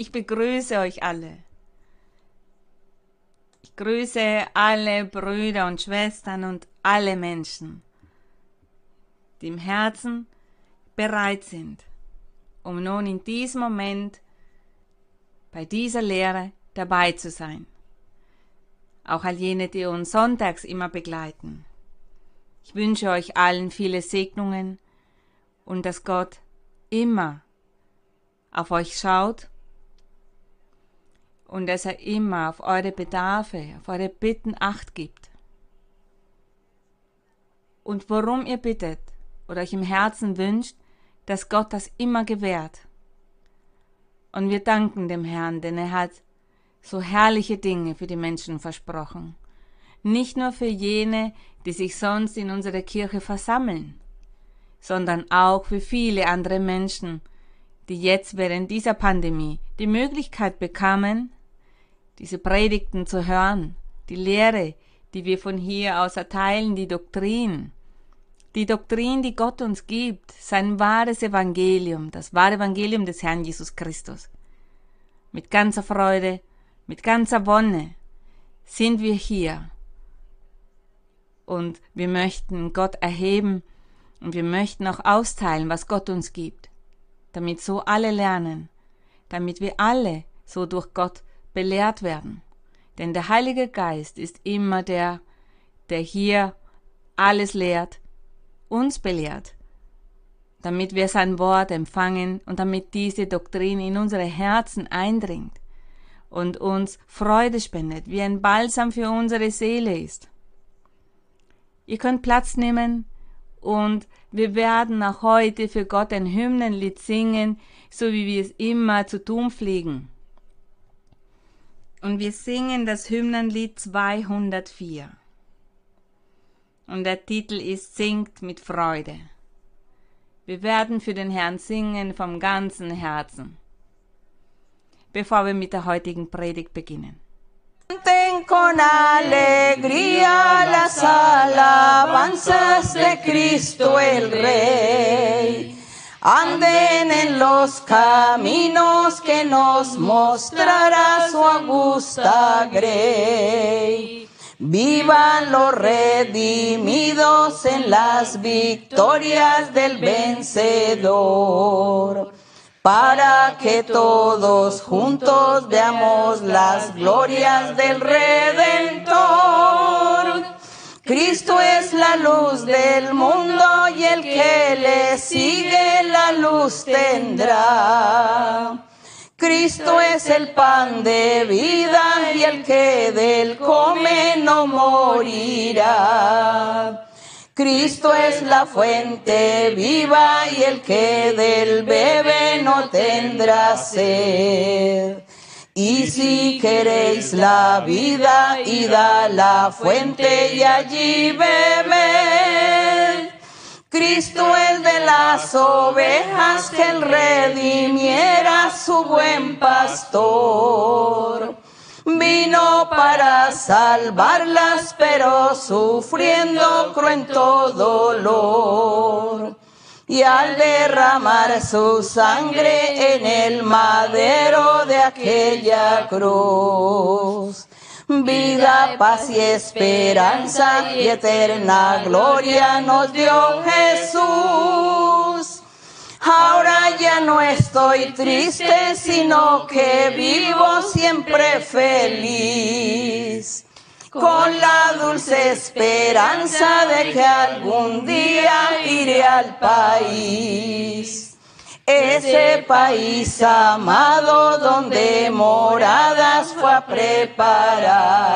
Ich begrüße euch alle. Ich grüße alle Brüder und Schwestern und alle Menschen, die im Herzen bereit sind, um nun in diesem Moment bei dieser Lehre dabei zu sein. Auch all jene, die uns sonntags immer begleiten. Ich wünsche euch allen viele Segnungen und dass Gott immer auf euch schaut und dass er immer auf eure Bedarfe, auf eure Bitten acht gibt. Und worum ihr bittet oder euch im Herzen wünscht, dass Gott das immer gewährt. Und wir danken dem Herrn, denn er hat so herrliche Dinge für die Menschen versprochen. Nicht nur für jene, die sich sonst in unserer Kirche versammeln, sondern auch für viele andere Menschen, die jetzt während dieser Pandemie die Möglichkeit bekamen, diese Predigten zu hören, die Lehre, die wir von hier aus erteilen, die Doktrin, die Doktrin, die Gott uns gibt, sein wahres Evangelium, das wahre Evangelium des Herrn Jesus Christus. Mit ganzer Freude, mit ganzer Wonne sind wir hier und wir möchten Gott erheben und wir möchten auch austeilen, was Gott uns gibt, damit so alle lernen, damit wir alle so durch Gott belehrt werden. Denn der Heilige Geist ist immer der, der hier alles lehrt, uns belehrt, damit wir sein Wort empfangen und damit diese Doktrin in unsere Herzen eindringt und uns Freude spendet, wie ein Balsam für unsere Seele ist. Ihr könnt Platz nehmen und wir werden auch heute für Gott ein Hymnenlied singen, so wie wir es immer zu tun pflegen. Und wir singen das Hymnenlied 204. Und der Titel ist Singt mit Freude. Wir werden für den Herrn singen vom ganzen Herzen. Bevor wir mit der heutigen Predigt beginnen. con alegría las alabanzas de Cristo el Rey anden en los caminos que nos mostrará su augusta grey. Vivan los redimidos en las victorias del vencedor, para que todos juntos veamos las glorias del Redentor. Cristo es la luz del mundo y el que le sigue la luz tendrá. Cristo es el pan de vida y el que del come no morirá. Cristo es la fuente viva y el que del bebe no tendrá sed. Y si queréis la vida, id a la fuente y allí bebed. Cristo es de las ovejas que el redimiera su buen pastor. Vino para salvarlas, pero sufriendo cruento dolor y al derramar su sangre en el madero de aquella cruz. Vida, paz y esperanza y eterna gloria nos dio Jesús. Ahora ya no estoy triste, sino que vivo siempre feliz con la dulce esperanza de que algún día iré al país. Ese país amado donde moradas fue a preparar.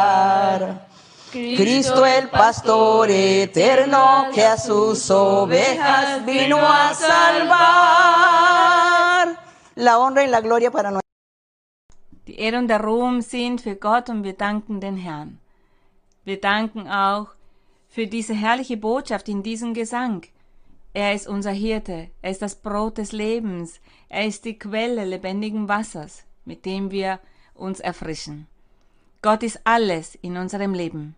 Cristo el pastor eterno que a sus ovejas vino a salvar. La honra y la gloria para nosotros. Die Ehre und der Ruhm sind für Gott und wir danken den Herrn. Wir danken auch für diese herrliche Botschaft in diesem Gesang. Er ist unser Hirte, er ist das Brot des Lebens, er ist die Quelle lebendigen Wassers, mit dem wir uns erfrischen. Gott ist alles in unserem Leben.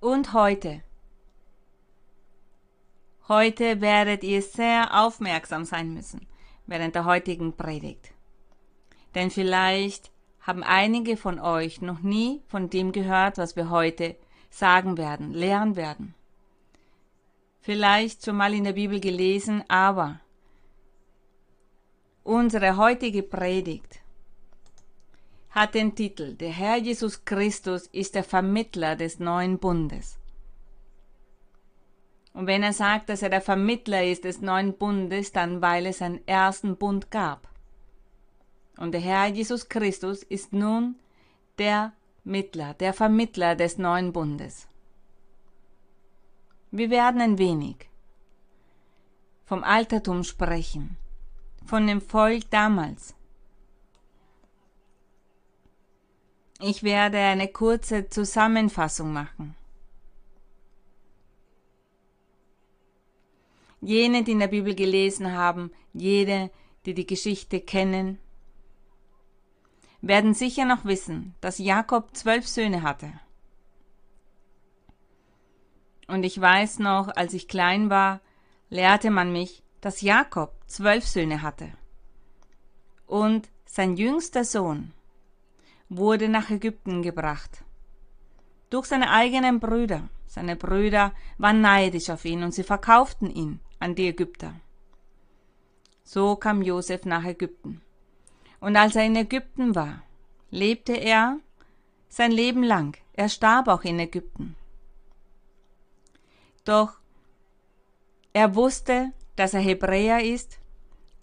Und heute, heute werdet ihr sehr aufmerksam sein müssen, während der heutigen Predigt. Denn vielleicht haben einige von euch noch nie von dem gehört, was wir heute sagen werden, lehren werden. Vielleicht schon mal in der Bibel gelesen, aber unsere heutige Predigt hat den Titel Der Herr Jesus Christus ist der Vermittler des neuen Bundes. Und wenn er sagt, dass er der Vermittler ist des neuen Bundes, dann weil es einen ersten Bund gab. Und der Herr Jesus Christus ist nun der Mittler, der Vermittler des neuen Bundes. Wir werden ein wenig vom Altertum sprechen, von dem Volk damals. Ich werde eine kurze Zusammenfassung machen. Jene, die in der Bibel gelesen haben, jene, die die Geschichte kennen, werden sicher noch wissen, dass Jakob zwölf Söhne hatte. Und ich weiß noch, als ich klein war, lehrte man mich, dass Jakob zwölf Söhne hatte. Und sein jüngster Sohn wurde nach Ägypten gebracht. Durch seine eigenen Brüder. Seine Brüder waren neidisch auf ihn und sie verkauften ihn an die Ägypter. So kam Josef nach Ägypten. Und als er in Ägypten war, lebte er sein Leben lang. Er starb auch in Ägypten. Doch er wusste, dass er Hebräer ist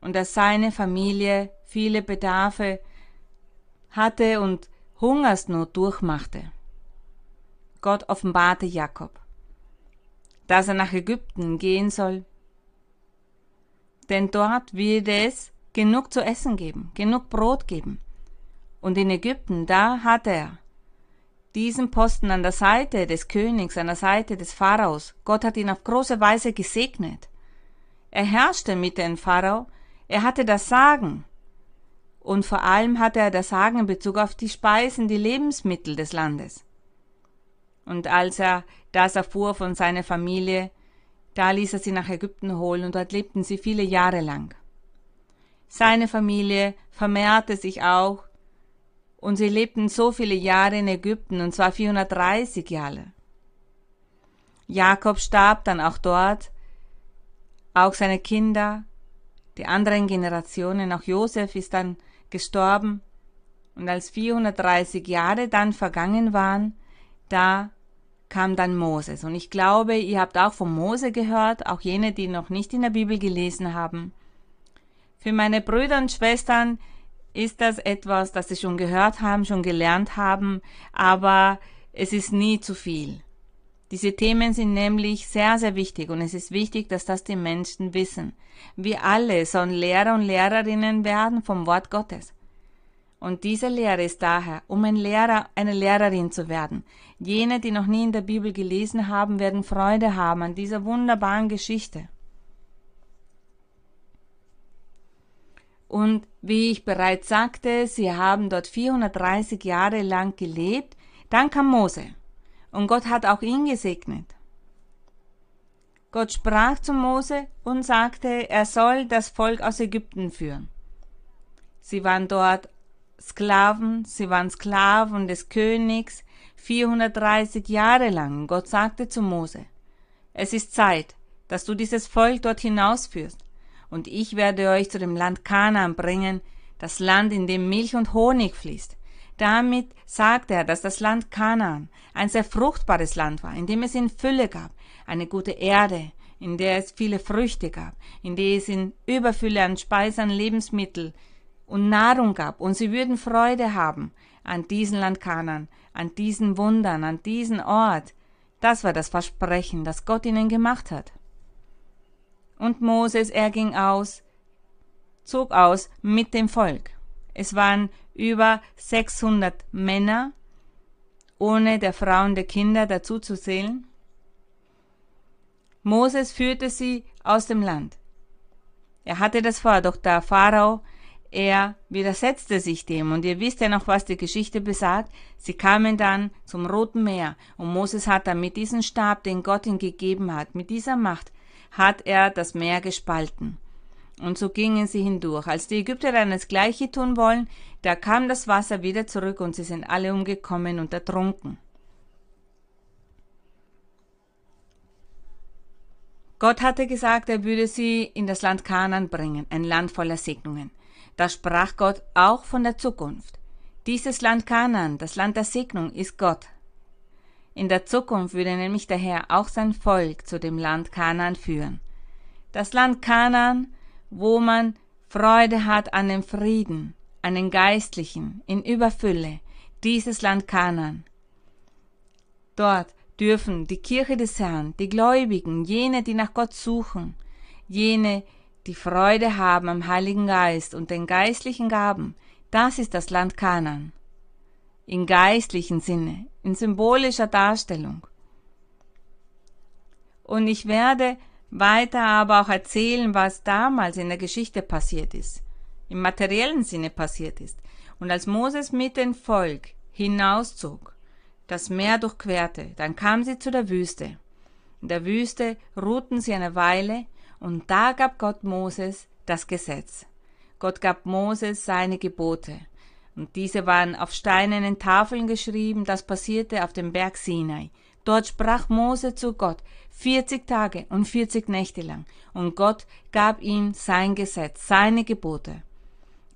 und dass seine Familie viele Bedarfe hatte und Hungersnot durchmachte. Gott offenbarte Jakob, dass er nach Ägypten gehen soll, denn dort wird es genug zu essen geben, genug Brot geben. Und in Ägypten, da hat er diesen Posten an der Seite des Königs, an der Seite des Pharaos. Gott hat ihn auf große Weise gesegnet. Er herrschte mit dem Pharao, er hatte das Sagen. Und vor allem hatte er das Sagen in Bezug auf die Speisen, die Lebensmittel des Landes. Und als er das erfuhr von seiner Familie, da ließ er sie nach Ägypten holen und dort lebten sie viele Jahre lang. Seine Familie vermehrte sich auch und sie lebten so viele Jahre in Ägypten und zwar 430 Jahre. Jakob starb dann auch dort, auch seine Kinder, die anderen Generationen, auch Josef ist dann gestorben und als 430 Jahre dann vergangen waren, da kam dann Moses. Und ich glaube, ihr habt auch von Mose gehört, auch jene, die noch nicht in der Bibel gelesen haben. Für meine Brüder und Schwestern ist das etwas, das sie schon gehört haben, schon gelernt haben, aber es ist nie zu viel. Diese Themen sind nämlich sehr, sehr wichtig und es ist wichtig, dass das die Menschen wissen. Wir alle sollen Lehrer und Lehrerinnen werden vom Wort Gottes. Und diese Lehre ist daher, um ein Lehrer, eine Lehrerin zu werden. Jene, die noch nie in der Bibel gelesen haben, werden Freude haben an dieser wunderbaren Geschichte. Und wie ich bereits sagte, sie haben dort 430 Jahre lang gelebt. Dann kam Mose. Und Gott hat auch ihn gesegnet. Gott sprach zu Mose und sagte, er soll das Volk aus Ägypten führen. Sie waren dort Sklaven, sie waren Sklaven des Königs 430 Jahre lang. Gott sagte zu Mose, es ist Zeit, dass du dieses Volk dort hinausführst, und ich werde euch zu dem Land Kanaan bringen, das Land, in dem Milch und Honig fließt. Damit sagte er, dass das Land Kanaan ein sehr fruchtbares Land war, in dem es in Fülle gab, eine gute Erde, in der es viele Früchte gab, in der es in Überfülle an Speisen, Lebensmittel und Nahrung gab, und sie würden Freude haben an diesem Land Kanan, an diesen Wundern, an diesen Ort. Das war das Versprechen, das Gott ihnen gemacht hat. Und Moses, er ging aus, zog aus mit dem Volk. Es waren über 600 Männer, ohne der Frauen der Kinder dazu zu zählen. Moses führte sie aus dem Land. Er hatte das vor, doch der Pharao er widersetzte sich dem, und ihr wisst ja noch, was die Geschichte besagt. Sie kamen dann zum Roten Meer, und Moses hat dann mit diesem Stab, den Gott ihm gegeben hat, mit dieser Macht, hat er das Meer gespalten. Und so gingen sie hindurch. Als die Ägypter dann das Gleiche tun wollen, da kam das Wasser wieder zurück und sie sind alle umgekommen und ertrunken. Gott hatte gesagt, er würde sie in das Land Kanaan bringen, ein Land voller Segnungen. Da sprach Gott auch von der Zukunft. Dieses Land Kanaan, das Land der Segnung, ist Gott. In der Zukunft würde nämlich der Herr auch sein Volk zu dem Land Kanaan führen. Das Land Kanaan, wo man Freude hat an dem Frieden, an den Geistlichen, in Überfülle, dieses Land Kanaan. Dort dürfen die Kirche des Herrn, die Gläubigen, jene, die nach Gott suchen, jene, die Freude haben am Heiligen Geist und den geistlichen Gaben, das ist das Land Kanaan. In geistlichen Sinne, in symbolischer Darstellung. Und ich werde weiter aber auch erzählen, was damals in der Geschichte passiert ist, im materiellen Sinne passiert ist. Und als Moses mit dem Volk hinauszog, das Meer durchquerte, dann kam sie zu der Wüste. In der Wüste ruhten sie eine Weile, und da gab Gott Moses das Gesetz. Gott gab Moses seine Gebote. Und diese waren auf steinernen Tafeln geschrieben, das passierte auf dem Berg Sinai. Dort sprach Mose zu Gott vierzig Tage und vierzig Nächte lang, und Gott gab ihm sein Gesetz, seine Gebote.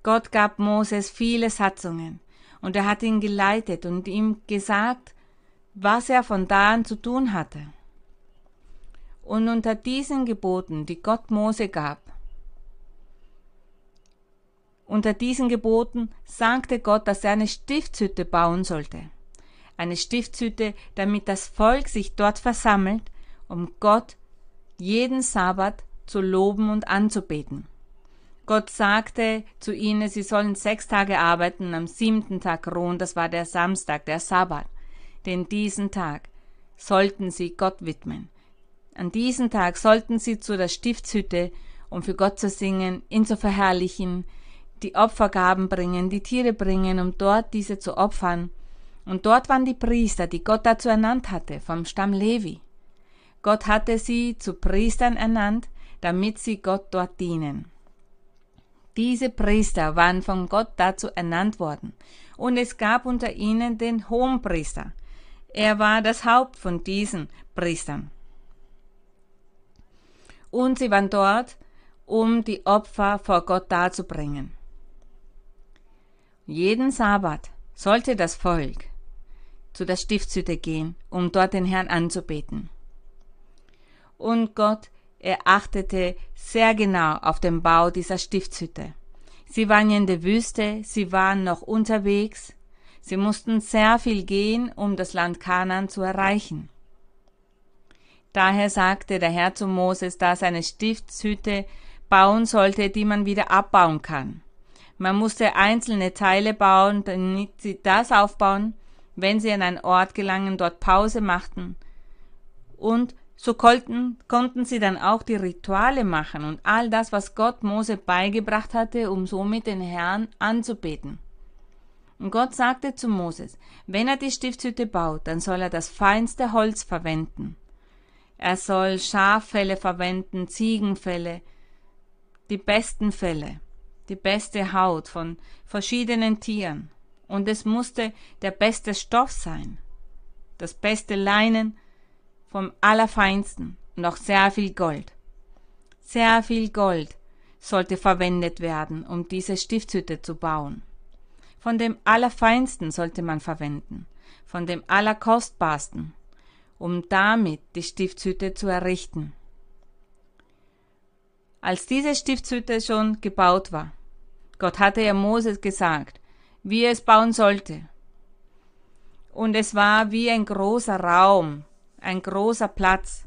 Gott gab Moses viele Satzungen, und er hat ihn geleitet und ihm gesagt, was er von da an zu tun hatte. Und unter diesen Geboten, die Gott Mose gab, unter diesen Geboten sagte Gott, dass er eine Stiftshütte bauen sollte. Eine Stiftshütte, damit das Volk sich dort versammelt, um Gott jeden Sabbat zu loben und anzubeten. Gott sagte zu ihnen, sie sollen sechs Tage arbeiten, am siebten Tag ruhen, das war der Samstag, der Sabbat. Denn diesen Tag sollten sie Gott widmen. An diesem Tag sollten sie zu der Stiftshütte, um für Gott zu singen, ihn zu verherrlichen, die Opfergaben bringen, die Tiere bringen, um dort diese zu opfern. Und dort waren die Priester, die Gott dazu ernannt hatte, vom Stamm Levi. Gott hatte sie zu Priestern ernannt, damit sie Gott dort dienen. Diese Priester waren von Gott dazu ernannt worden, und es gab unter ihnen den Hohenpriester. Er war das Haupt von diesen Priestern. Und sie waren dort, um die Opfer vor Gott darzubringen. Jeden Sabbat sollte das Volk zu der Stiftshütte gehen, um dort den Herrn anzubeten. Und Gott er achtete sehr genau auf den Bau dieser Stiftshütte. Sie waren in der Wüste, sie waren noch unterwegs, sie mussten sehr viel gehen, um das Land Kanaan zu erreichen. Daher sagte der Herr zu Moses, dass eine Stiftshütte bauen sollte, die man wieder abbauen kann. Man musste einzelne Teile bauen, damit sie das aufbauen, wenn sie an einen Ort gelangen, dort Pause machten und so konnten, konnten sie dann auch die Rituale machen und all das, was Gott Mose beigebracht hatte, um somit den Herrn anzubeten. Und Gott sagte zu Moses, wenn er die Stiftshütte baut, dann soll er das feinste Holz verwenden. Er soll Schaffelle verwenden, Ziegenfelle, die besten Felle, die beste Haut von verschiedenen Tieren. Und es musste der beste Stoff sein, das beste Leinen, vom Allerfeinsten und auch sehr viel Gold. Sehr viel Gold sollte verwendet werden, um diese Stiftshütte zu bauen. Von dem Allerfeinsten sollte man verwenden, von dem Allerkostbarsten, um damit die Stiftshütte zu errichten. Als diese Stiftshütte schon gebaut war, Gott hatte ja Moses gesagt, wie er es bauen sollte. Und es war wie ein großer Raum, ein großer Platz,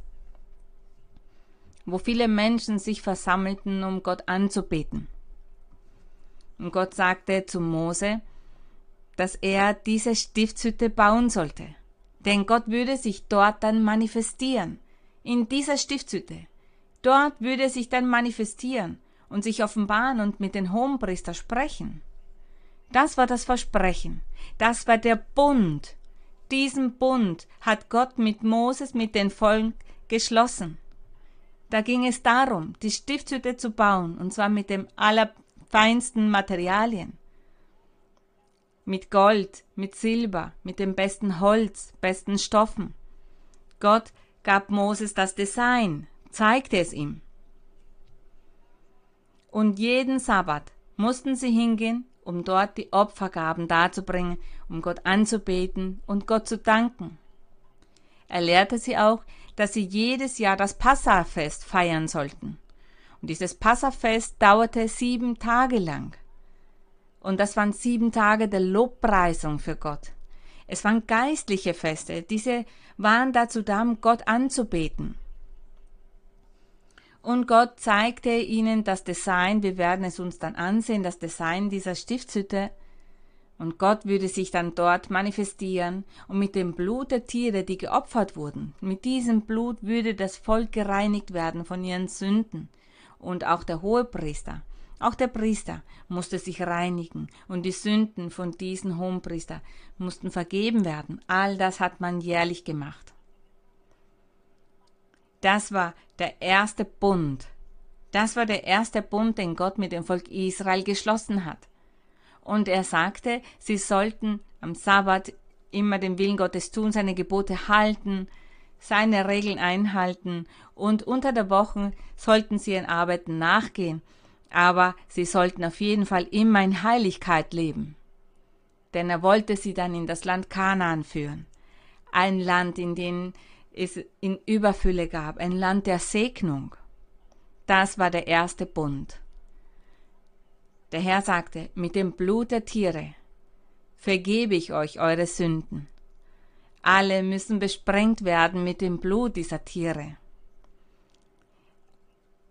wo viele Menschen sich versammelten, um Gott anzubeten. Und Gott sagte zu Mose, dass er diese Stiftshütte bauen sollte. Denn Gott würde sich dort dann manifestieren, in dieser Stiftshütte. Dort würde er sich dann manifestieren und sich offenbaren und mit den Hohenpriester sprechen. Das war das Versprechen, das war der Bund, diesen Bund hat Gott mit Moses, mit den Volk geschlossen. Da ging es darum, die Stiftshütte zu bauen, und zwar mit dem allerfeinsten Materialien. Mit Gold, mit Silber, mit dem besten Holz, besten Stoffen. Gott gab Moses das Design, zeigte es ihm. Und jeden Sabbat mussten sie hingehen, um dort die Opfergaben darzubringen, um Gott anzubeten und Gott zu danken. Er lehrte sie auch, dass sie jedes Jahr das Passafest feiern sollten. Und dieses Passafest dauerte sieben Tage lang. Und das waren sieben Tage der Lobpreisung für Gott. Es waren geistliche Feste, diese waren dazu da, um Gott anzubeten. Und Gott zeigte ihnen das Design, wir werden es uns dann ansehen, das Design dieser Stiftshütte, und Gott würde sich dann dort manifestieren und mit dem Blut der Tiere, die geopfert wurden, mit diesem Blut würde das Volk gereinigt werden von ihren Sünden. Und auch der Hohepriester, auch der Priester musste sich reinigen und die Sünden von diesen Hohenpriester mussten vergeben werden. All das hat man jährlich gemacht. Das war der erste Bund. Das war der erste Bund, den Gott mit dem Volk Israel geschlossen hat und er sagte, sie sollten am Sabbat immer den Willen Gottes tun, seine Gebote halten, seine Regeln einhalten und unter der Woche sollten sie ihren Arbeiten nachgehen, aber sie sollten auf jeden Fall immer in Heiligkeit leben. Denn er wollte sie dann in das Land Kanaan führen, ein Land, in dem es in Überfülle gab, ein Land der Segnung. Das war der erste Bund. Der Herr sagte, mit dem Blut der Tiere vergebe ich euch eure Sünden. Alle müssen besprengt werden mit dem Blut dieser Tiere.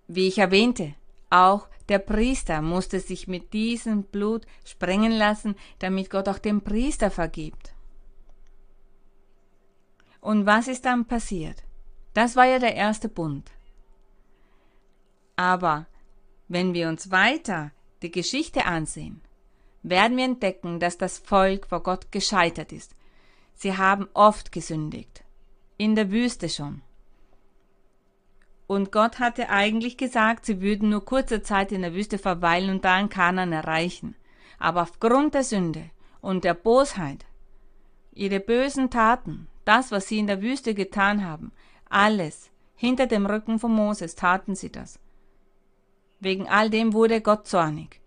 Wie ich erwähnte, auch der Priester musste sich mit diesem Blut sprengen lassen, damit Gott auch dem Priester vergibt. Und was ist dann passiert? Das war ja der erste Bund. Aber wenn wir uns weiter die Geschichte ansehen, werden wir entdecken, dass das Volk vor Gott gescheitert ist. Sie haben oft gesündigt, in der Wüste schon. Und Gott hatte eigentlich gesagt, sie würden nur kurze Zeit in der Wüste verweilen und dann Kanan erreichen. Aber aufgrund der Sünde und der Bosheit, ihre bösen Taten, das, was sie in der Wüste getan haben, alles, hinter dem Rücken von Moses taten sie das. Wegen all dem wurde Gott zornig.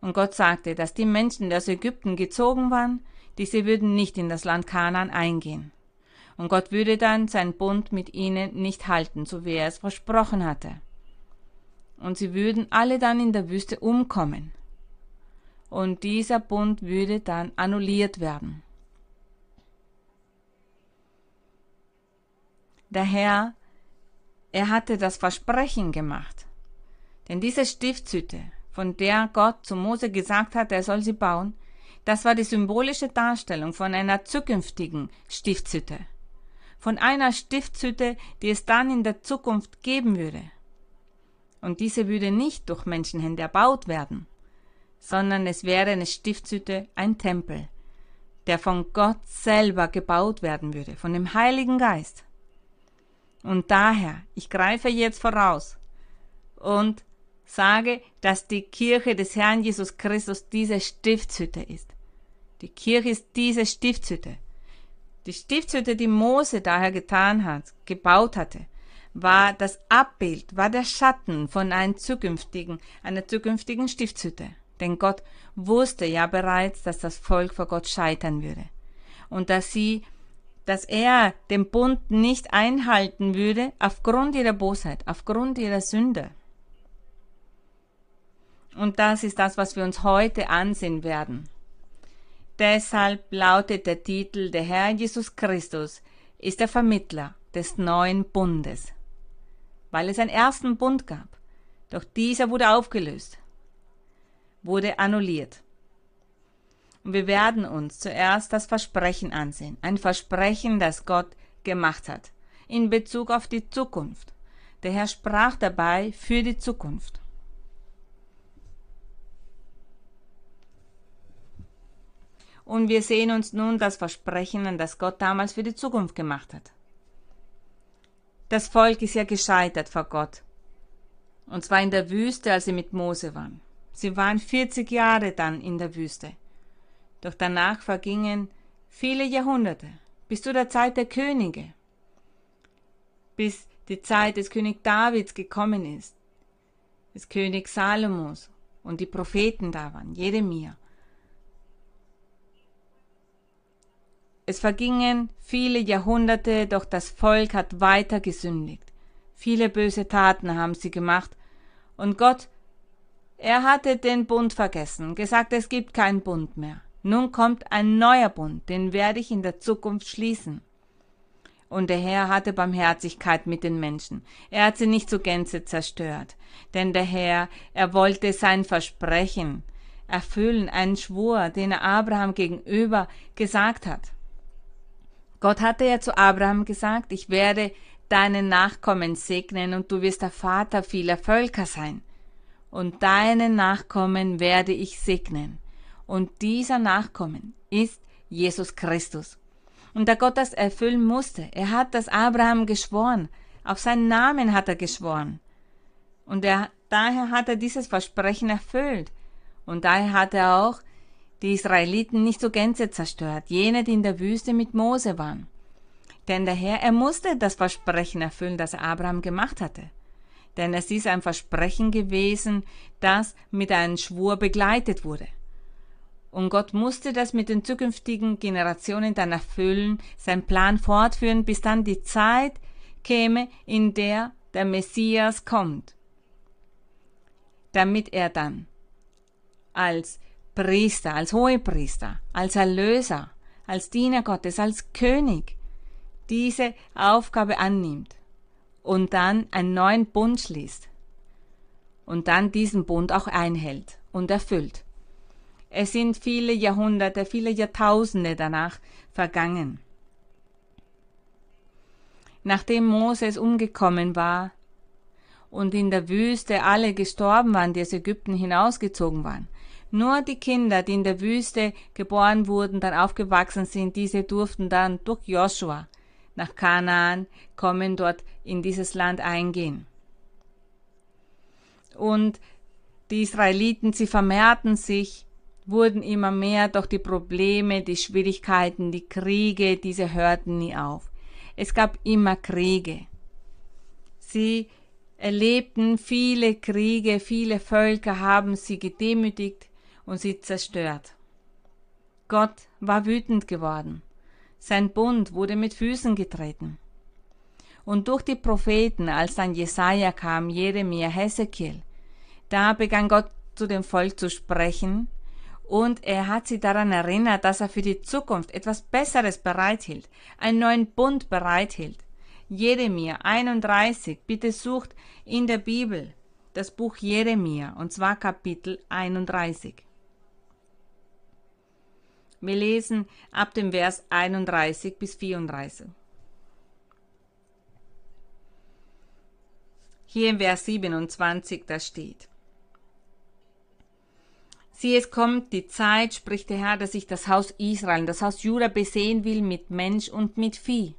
Und Gott sagte, dass die Menschen, die aus Ägypten gezogen waren, diese würden nicht in das Land Kanaan eingehen. Und Gott würde dann seinen Bund mit ihnen nicht halten, so wie er es versprochen hatte. Und sie würden alle dann in der Wüste umkommen. Und dieser Bund würde dann annulliert werden. Der Herr, er hatte das Versprechen gemacht. Denn diese Stiftshütte, von der Gott zu Mose gesagt hat, er soll sie bauen, das war die symbolische Darstellung von einer zukünftigen Stiftshütte. Von einer Stiftshütte, die es dann in der Zukunft geben würde. Und diese würde nicht durch Menschenhände erbaut werden, sondern es wäre eine Stiftshütte, ein Tempel, der von Gott selber gebaut werden würde, von dem Heiligen Geist. Und daher, ich greife jetzt voraus und sage, dass die Kirche des Herrn Jesus Christus diese Stiftshütte ist. Die Kirche ist diese Stiftshütte. Die Stiftshütte, die Mose daher getan hat, gebaut hatte, war das Abbild, war der Schatten von einem zukünftigen, einer zukünftigen Stiftshütte. Denn Gott wusste ja bereits, dass das Volk vor Gott scheitern würde. Und dass sie, dass er den Bund nicht einhalten würde aufgrund ihrer Bosheit, aufgrund ihrer Sünde. Und das ist das, was wir uns heute ansehen werden. Deshalb lautet der Titel Der Herr Jesus Christus ist der Vermittler des neuen Bundes, weil es einen ersten Bund gab. Doch dieser wurde aufgelöst, wurde annulliert. Und wir werden uns zuerst das Versprechen ansehen, ein Versprechen, das Gott gemacht hat, in Bezug auf die Zukunft. Der Herr sprach dabei für die Zukunft. und wir sehen uns nun das Versprechen an, das Gott damals für die Zukunft gemacht hat. Das Volk ist ja gescheitert vor Gott Und zwar in der Wüste, als sie mit Mose waren. Sie waren 40 Jahre dann in der Wüste. Doch danach vergingen viele Jahrhunderte, bis zu der Zeit der Könige, bis die Zeit des König Davids gekommen ist, des König Salomos und die Propheten da waren, Jeremia. Es vergingen viele Jahrhunderte, doch das Volk hat weiter gesündigt. Viele böse Taten haben sie gemacht, und Gott, er hatte den Bund vergessen, gesagt, es gibt keinen Bund mehr. Nun kommt ein neuer Bund, den werde ich in der Zukunft schließen. Und der Herr hatte Barmherzigkeit mit den Menschen. Er hat sie nicht zur Gänze zerstört. Denn der Herr, er wollte sein Versprechen erfüllen, einen Schwur, den er Abraham gegenüber gesagt hat. Gott hatte ja zu Abraham gesagt, ich werde deine Nachkommen segnen und du wirst der Vater vieler Völker sein. Und deine Nachkommen werde ich segnen. Und dieser Nachkommen ist Jesus Christus. Und da Gott das erfüllen musste, er hat das Abraham geschworen, auf seinen Namen hat er geschworen. Und er, daher hat er dieses Versprechen erfüllt. Und daher hat er auch die Israeliten nicht zur Gänze zerstört, jene, die in der Wüste mit Mose waren. Denn der Herr, er musste das Versprechen erfüllen, das Abraham gemacht hatte. Denn es ist ein Versprechen gewesen, das mit einem Schwur begleitet wurde. Und Gott musste das mit den zukünftigen Generationen dann erfüllen, sein Plan fortführen, bis dann die Zeit käme, in der der Messias kommt, damit er dann als Priester, als Hohepriester, als Erlöser, als Diener Gottes, als König diese Aufgabe annimmt und dann einen neuen Bund schließt und dann diesen Bund auch einhält und erfüllt. Es sind viele Jahrhunderte, viele Jahrtausende danach vergangen. Nachdem Moses umgekommen war und in der Wüste alle gestorben waren, die aus Ägypten hinausgezogen waren, nur die Kinder, die in der Wüste geboren wurden, dann aufgewachsen sind, diese durften dann durch Joshua nach Kanaan kommen, dort in dieses Land eingehen. Und die Israeliten, sie vermehrten sich wurden immer mehr, doch die Probleme, die Schwierigkeiten, die Kriege, diese hörten nie auf. Es gab immer Kriege. Sie erlebten viele Kriege, viele Völker haben sie gedemütigt und sie zerstört. Gott war wütend geworden. Sein Bund wurde mit Füßen getreten. Und durch die Propheten, als dann Jesaja kam, Jeremia, Hesekiel, da begann Gott zu dem Volk zu sprechen und er hat sie daran erinnert, dass er für die Zukunft etwas Besseres bereithielt, einen neuen Bund bereithielt. Jeremia 31, bitte sucht in der Bibel das Buch Jeremia, und zwar Kapitel 31. Wir lesen ab dem Vers 31 bis 34. Hier im Vers 27, da steht, Sieh, es kommt die Zeit, spricht der Herr, dass ich das Haus Israel, das Haus Juda besehen will mit Mensch und mit Vieh.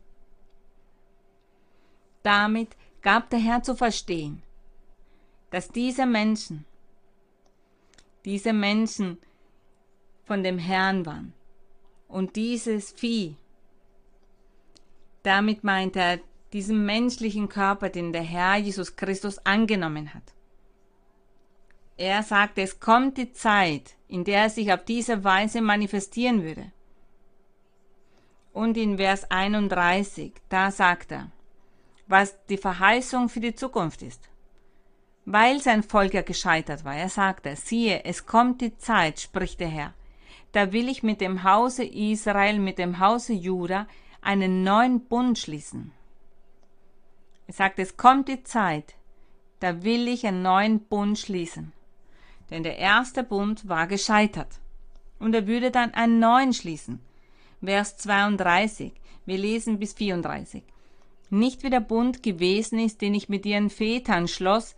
Damit gab der Herr zu verstehen, dass diese Menschen, diese Menschen von dem Herrn waren und dieses Vieh, damit meint er diesen menschlichen Körper, den der Herr Jesus Christus angenommen hat. Er sagt, es kommt die Zeit, in der er sich auf diese Weise manifestieren würde. Und in Vers 31, da sagt er, was die Verheißung für die Zukunft ist. Weil sein Volk ja gescheitert war, er sagte, siehe, es kommt die Zeit, spricht der Herr, da will ich mit dem Hause Israel, mit dem Hause Juda einen neuen Bund schließen. Er sagt, es kommt die Zeit, da will ich einen neuen Bund schließen denn der erste Bund war gescheitert. Und er würde dann einen neuen schließen. Vers 32. Wir lesen bis 34. Nicht wie der Bund gewesen ist, den ich mit ihren Vätern schloss,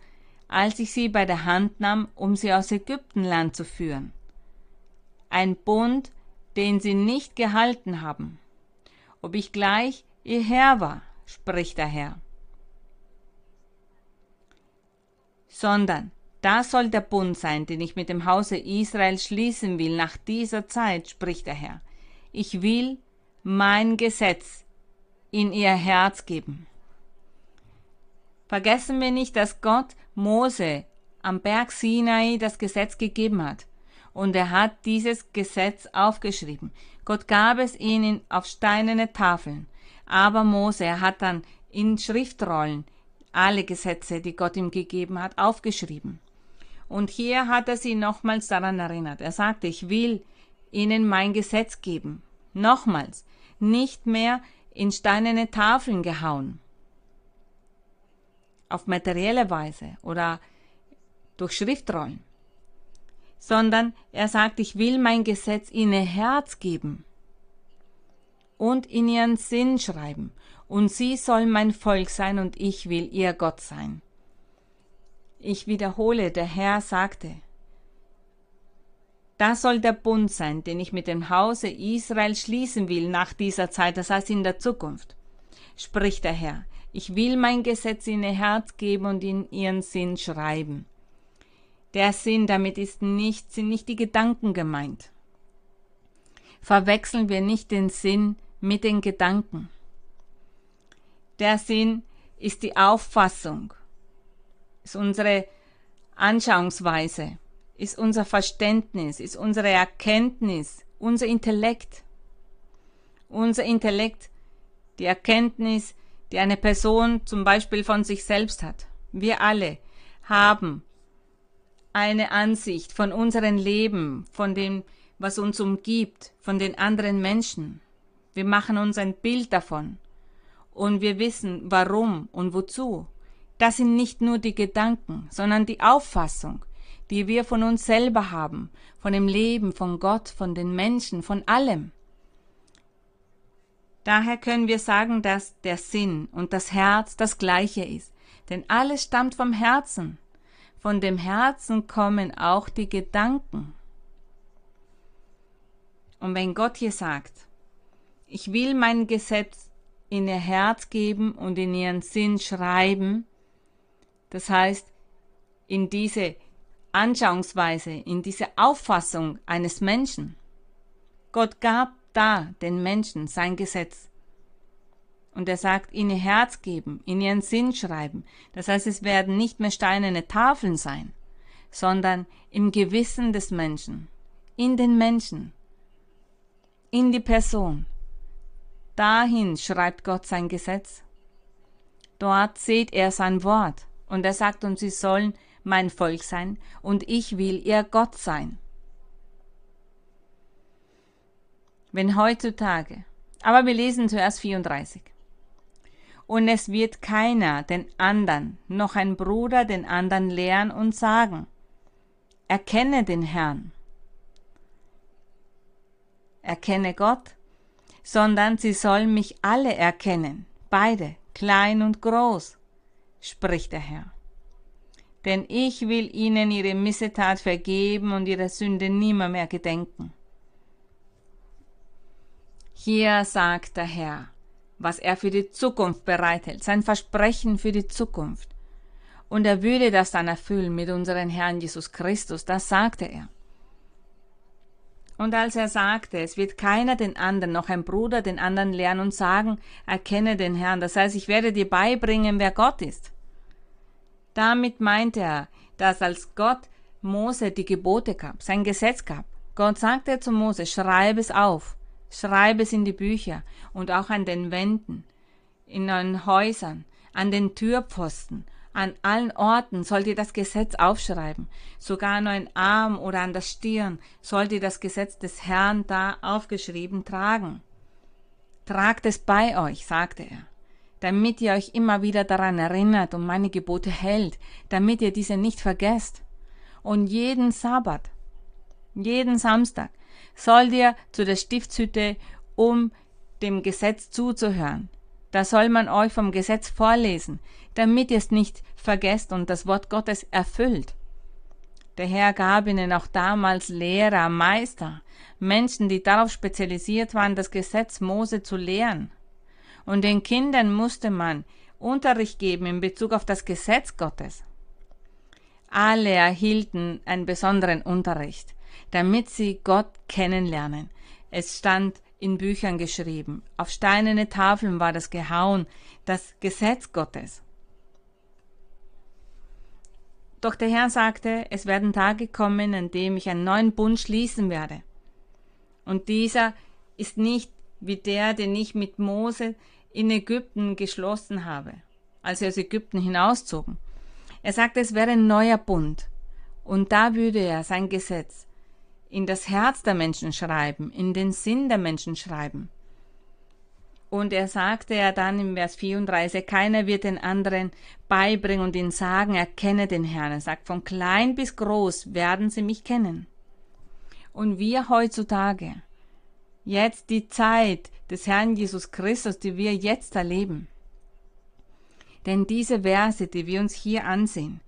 als ich sie bei der Hand nahm, um sie aus Ägyptenland zu führen. Ein Bund, den sie nicht gehalten haben. Ob ich gleich ihr Herr war, spricht der Herr. sondern das soll der Bund sein, den ich mit dem Hause Israel schließen will nach dieser Zeit, spricht der Herr. Ich will mein Gesetz in ihr Herz geben. Vergessen wir nicht, dass Gott Mose am Berg Sinai das Gesetz gegeben hat. Und er hat dieses Gesetz aufgeschrieben. Gott gab es ihnen auf steinerne Tafeln. Aber Mose, hat dann in Schriftrollen alle Gesetze, die Gott ihm gegeben hat, aufgeschrieben. Und hier hat er sie nochmals daran erinnert. Er sagte, ich will ihnen mein Gesetz geben. Nochmals, nicht mehr in steinerne Tafeln gehauen. Auf materielle Weise oder durch Schriftrollen. Sondern er sagt, ich will mein Gesetz in ihr Herz geben und in ihren Sinn schreiben und sie soll mein Volk sein und ich will ihr Gott sein. Ich wiederhole, der Herr sagte, das soll der Bund sein, den ich mit dem Hause Israel schließen will nach dieser Zeit, das heißt in der Zukunft. Spricht der Herr, ich will mein Gesetz in ihr Herz geben und in ihren Sinn schreiben. Der Sinn damit ist nicht, sind nicht die Gedanken gemeint. Verwechseln wir nicht den Sinn mit den Gedanken. Der Sinn ist die Auffassung, ist unsere Anschauungsweise, ist unser Verständnis, ist unsere Erkenntnis, unser Intellekt. Unser Intellekt, die Erkenntnis, die eine Person zum Beispiel von sich selbst hat. Wir alle haben eine Ansicht von unserem Leben, von dem, was uns umgibt, von den anderen Menschen. Wir machen uns ein Bild davon und wir wissen, warum und wozu. Das sind nicht nur die Gedanken, sondern die Auffassung, die wir von uns selber haben, von dem Leben, von Gott, von den Menschen, von allem. Daher können wir sagen, dass der Sinn und das Herz das gleiche ist, denn alles stammt vom Herzen. Von dem Herzen kommen auch die Gedanken. Und wenn Gott hier sagt, ich will mein Gesetz in ihr Herz geben und in ihren Sinn schreiben. Das heißt, in diese Anschauungsweise, in diese Auffassung eines Menschen. Gott gab da den Menschen sein Gesetz. Und er sagt, in ihr Herz geben, in ihren Sinn schreiben. Das heißt, es werden nicht mehr steinerne Tafeln sein, sondern im Gewissen des Menschen, in den Menschen, in die Person. Dahin schreibt Gott sein Gesetz. Dort seht er sein Wort. Und er sagt uns, sie sollen mein Volk sein und ich will ihr Gott sein. Wenn heutzutage, aber wir lesen zuerst 34. Und es wird keiner den anderen, noch ein Bruder den anderen lehren und sagen, erkenne den Herrn. Erkenne Gott sondern sie sollen mich alle erkennen, beide, klein und groß, spricht der Herr. Denn ich will ihnen ihre Missetat vergeben und ihre Sünde nimmer mehr gedenken. Hier sagt der Herr, was er für die Zukunft bereithält, sein Versprechen für die Zukunft. Und er würde das dann erfüllen mit unserem Herrn Jesus Christus, das sagte er. Und als er sagte, es wird keiner den anderen, noch ein Bruder den anderen lernen und sagen, erkenne den Herrn, das heißt, ich werde dir beibringen, wer Gott ist. Damit meinte er, dass als Gott Mose die Gebote gab, sein Gesetz gab, Gott sagte zu Mose, schreibe es auf, schreibe es in die Bücher und auch an den Wänden, in den Häusern, an den Türpfosten an allen Orten sollt ihr das Gesetz aufschreiben. Sogar an euren Arm oder an der Stirn sollt ihr das Gesetz des Herrn da aufgeschrieben tragen. Tragt es bei euch, sagte er, damit ihr euch immer wieder daran erinnert und meine Gebote hält, damit ihr diese nicht vergesst. Und jeden Sabbat, jeden Samstag sollt ihr zu der Stiftshütte, um dem Gesetz zuzuhören. Da soll man euch vom Gesetz vorlesen, damit ihr es nicht vergesst und das Wort Gottes erfüllt. Der Herr gab ihnen auch damals Lehrer, Meister, Menschen, die darauf spezialisiert waren, das Gesetz Mose zu lehren. Und den Kindern musste man Unterricht geben in Bezug auf das Gesetz Gottes. Alle erhielten einen besonderen Unterricht, damit sie Gott kennenlernen. Es stand in Büchern geschrieben, auf steinerne Tafeln war das gehauen, das Gesetz Gottes. Doch der Herr sagte, es werden Tage kommen, an dem ich einen neuen Bund schließen werde. Und dieser ist nicht wie der, den ich mit Mose in Ägypten geschlossen habe, als sie aus Ägypten hinauszogen. Er sagte, es wäre ein neuer Bund. Und da würde er sein Gesetz in das Herz der Menschen schreiben, in den Sinn der Menschen schreiben. Und er sagte ja dann im Vers 34, keiner wird den anderen beibringen und ihnen sagen, erkenne den Herrn. Er sagt, von klein bis groß werden sie mich kennen. Und wir heutzutage, jetzt die Zeit des Herrn Jesus Christus, die wir jetzt erleben. Denn diese Verse, die wir uns hier ansehen,